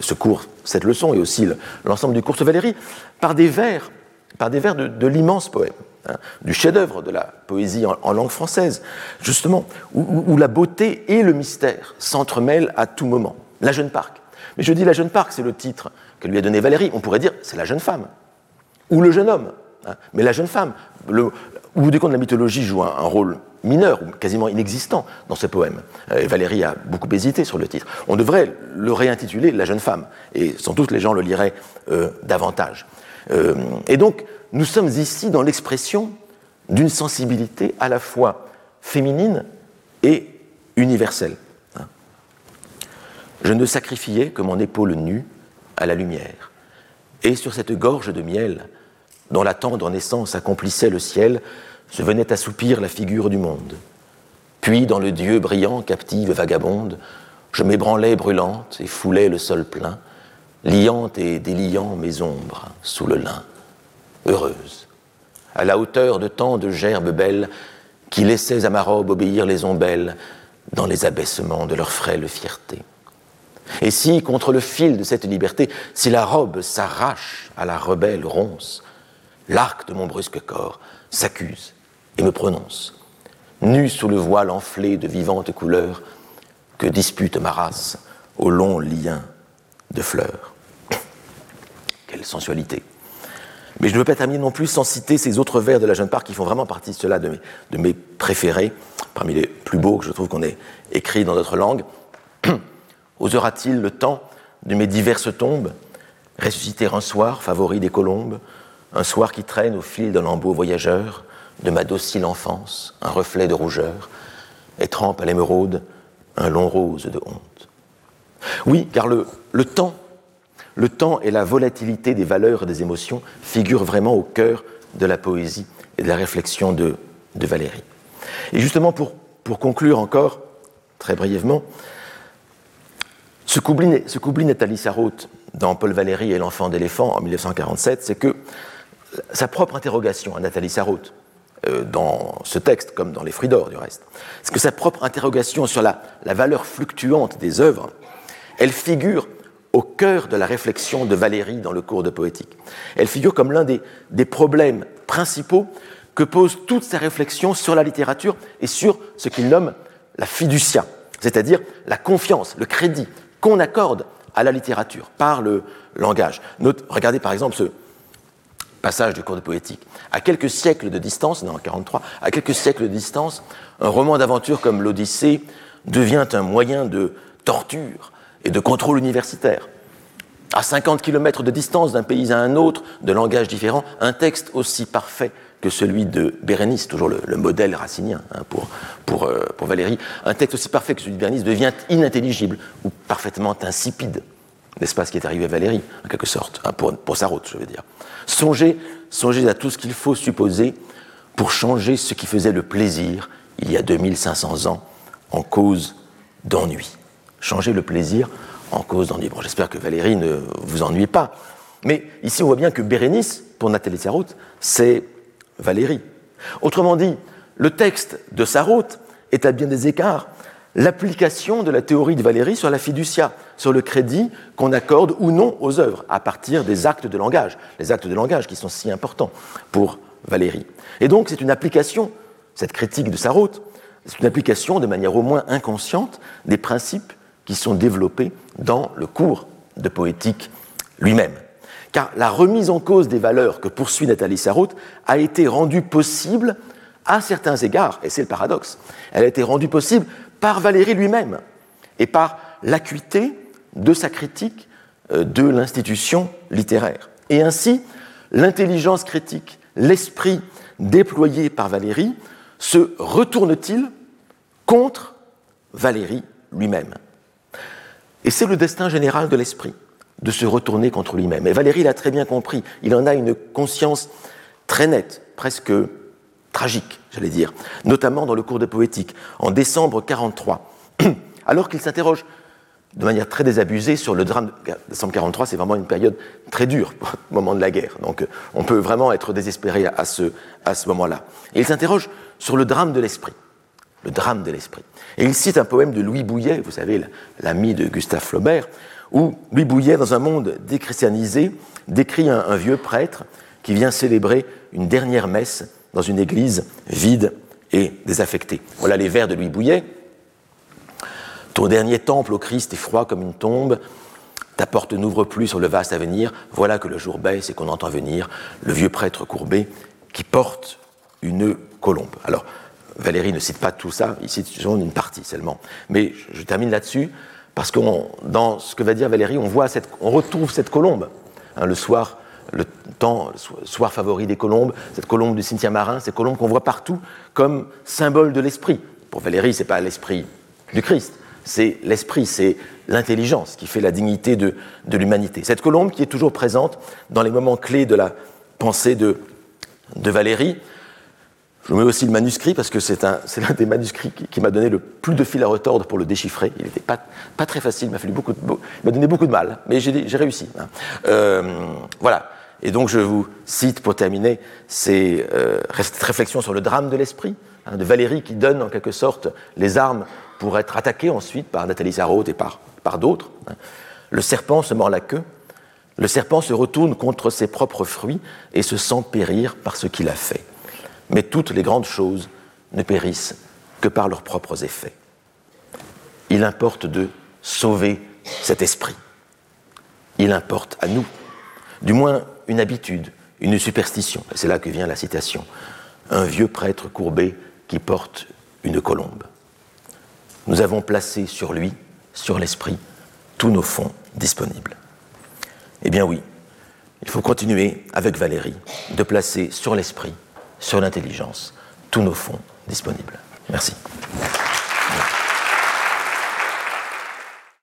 ce cours, cette leçon et aussi l'ensemble du cours de Valérie, par des vers, par des vers de, l'immense poème, hein, du chef-d'œuvre de la poésie en, langue française, justement, où la beauté et le mystère s'entremêlent à tout moment. La jeune parc. Mais je dis la jeune parc, c'est le titre que lui a donné Valérie. On pourrait dire c'est la jeune femme. Ou le jeune homme. Hein. Mais la jeune femme. Le, au bout du compte, la mythologie joue un, rôle mineur ou quasiment inexistant dans ce poème. Euh, et Valérie a beaucoup hésité sur le titre. On devrait le réintituler La jeune femme. Et sans doute les gens le liraient euh, davantage. Euh, et donc, nous sommes ici dans l'expression d'une sensibilité à la fois féminine et universelle. Je ne sacrifiais que mon épaule nue à la lumière. Et sur cette gorge de miel, dont la tendre naissance accomplissait le ciel, se venait assoupir la figure du monde. Puis, dans le Dieu brillant, captive vagabonde, je m'ébranlais brûlante et foulais le sol plein, liant et déliant mes ombres sous le lin, heureuse, à la hauteur de tant de gerbes belles qui laissaient à ma robe obéir les ombelles dans les abaissements de leur frêle fierté. Et si, contre le fil de cette liberté, si la robe s'arrache à la rebelle ronce, l'arc de mon brusque corps s'accuse et me prononce, nu sous le voile enflé de vivantes couleurs que dispute ma race au long lien de fleurs. Quelle sensualité mais je ne veux pas terminer non plus sans citer ces autres vers de la jeune part qui font vraiment partie de cela de mes, de mes préférés, parmi les plus beaux que je trouve qu'on ait écrits dans notre langue. Osera-t-il le temps de mes diverses tombes ressusciter un soir favori des colombes, un soir qui traîne au fil d'un lambeau voyageur de ma docile enfance, un reflet de rougeur, et trempe à l'émeraude un long rose de honte. Oui, car le, le temps, le temps et la volatilité des valeurs et des émotions figurent vraiment au cœur de la poésie et de la réflexion de, Valérie. Et justement, pour, pour conclure encore, très brièvement, ce qu'oublie Nathalie Sarraute dans Paul Valéry et l'enfant d'éléphant en 1947, c'est que sa propre interrogation à Nathalie Sarraute, euh, dans ce texte, comme dans Les Fruits d'Or du reste, c'est que sa propre interrogation sur la, la valeur fluctuante des œuvres, elle figure au cœur de la réflexion de Valéry dans le cours de poétique. Elle figure comme l'un des, problèmes principaux que pose toute sa réflexion sur la littérature et sur ce qu'il nomme la fiducia, c'est-à-dire la confiance, le crédit qu'on accorde à la littérature par le langage. regardez par exemple ce passage du cours de poétique. À quelques siècles de distance, non, 43, à quelques siècles de distance, un roman d'aventure comme l'Odyssée devient un moyen de torture et de contrôle universitaire. À 50 km de distance d'un pays à un autre, de langage différent, un texte aussi parfait que celui de Bérénice, toujours le, modèle racinien hein, euh, pour, Valérie, un texte aussi parfait que celui de Bérénice devient inintelligible ou parfaitement insipide. N'est-ce pas ce qui est arrivé à Valérie, en quelque sorte, hein, pour, pour route, je veux dire. Songez, songez à tout ce qu'il faut supposer pour changer ce qui faisait le plaisir, il y a 2500 ans, en cause d'ennui. Changer le plaisir en cause d'ennui. Bon, j'espère que Valérie ne vous ennuie pas. Mais ici, on voit bien que Bérénice, pour Nathalie Sarraute, c'est Valérie. Autrement dit, le texte de Sarraute est à bien des écarts l'application de la théorie de Valérie sur la fiducia, sur le crédit qu'on accorde ou non aux œuvres, à partir des actes de langage, les actes de langage qui sont si importants pour Valérie. Et donc c'est une application, cette critique de Sarraute, c'est une application de manière au moins inconsciente des principes qui sont développés dans le cours de poétique lui-même. Car la remise en cause des valeurs que poursuit Nathalie Sarraute a été rendue possible à certains égards, et c'est le paradoxe, elle a été rendue possible par Valéry lui-même et par l'acuité de sa critique euh, de l'institution littéraire. Et ainsi, l'intelligence critique, l'esprit déployé par Valéry se retourne-t-il contre Valéry lui-même? Et c'est le destin général de l'esprit, de se retourner contre lui-même. Et Valérie l'a très bien compris. Il en a une conscience très nette, presque tragique, j'allais dire, notamment dans le cours de poétique, en décembre 43, alors qu'il s'interroge de manière très désabusée sur le drame de décembre 43, c'est vraiment une période très dure au moment de la guerre. Donc on peut vraiment être désespéré à ce, à ce moment-là. Il s'interroge sur le drame de l'esprit le drame de l'esprit. Et il cite un poème de Louis Bouillet, vous savez, l'ami de Gustave Flaubert, où Louis Bouillet, dans un monde déchristianisé, décrit un, vieux prêtre qui vient célébrer une dernière messe dans une église vide et désaffectée. Voilà les vers de Louis Bouillet. Ton dernier temple au Christ est froid comme une tombe, ta porte n'ouvre plus sur le vaste avenir, voilà que le jour baisse et qu'on entend venir le vieux prêtre courbé qui porte une colombe. Alors, Valérie ne cite pas tout ça, il cite une partie seulement. Mais je, termine là-dessus, parce que dans ce que va dire Valérie, on, retrouve cette colombe, hein, le soir, le temps, le soir favori des colombes, cette colombe du cimetière marin, cette colombe qu'on voit partout comme symbole de l'esprit. Pour Valérie, ce n'est pas l'esprit du Christ, c'est l'esprit, c'est l'intelligence qui fait la dignité de, de l'humanité. Cette colombe qui est toujours présente dans les moments clés de la pensée de, de Valérie, je mets aussi le manuscrit parce que c'est l'un des manuscrits qui, m'a donné le plus de fil à retordre pour le déchiffrer. Il n'était pas, pas, très facile, il m'a beaucoup, donné beaucoup de mal, mais j'ai réussi. Hein. Euh, voilà. Et donc je vous cite pour terminer ces euh, réflexions sur le drame de l'esprit hein, de Valérie qui donne en quelque sorte les armes pour être attaqué ensuite par Nathalie Sarraute et par, par d'autres. Hein. Le serpent se mord la queue. Le serpent se retourne contre ses propres fruits et se sent périr par ce qu'il a fait mais toutes les grandes choses ne périssent que par leurs propres effets. Il importe de sauver cet esprit. Il importe à nous, du moins une habitude, une superstition, c'est là que vient la citation, un vieux prêtre courbé qui porte une colombe. Nous avons placé sur lui, sur l'esprit, tous nos fonds disponibles. Eh bien oui, il faut continuer avec Valérie de placer sur l'esprit sur l'intelligence, tous nos fonds disponibles. Merci.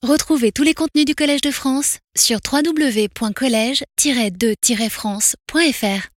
Retrouvez tous les contenus du Collège de France sur www.colège-2-france.fr.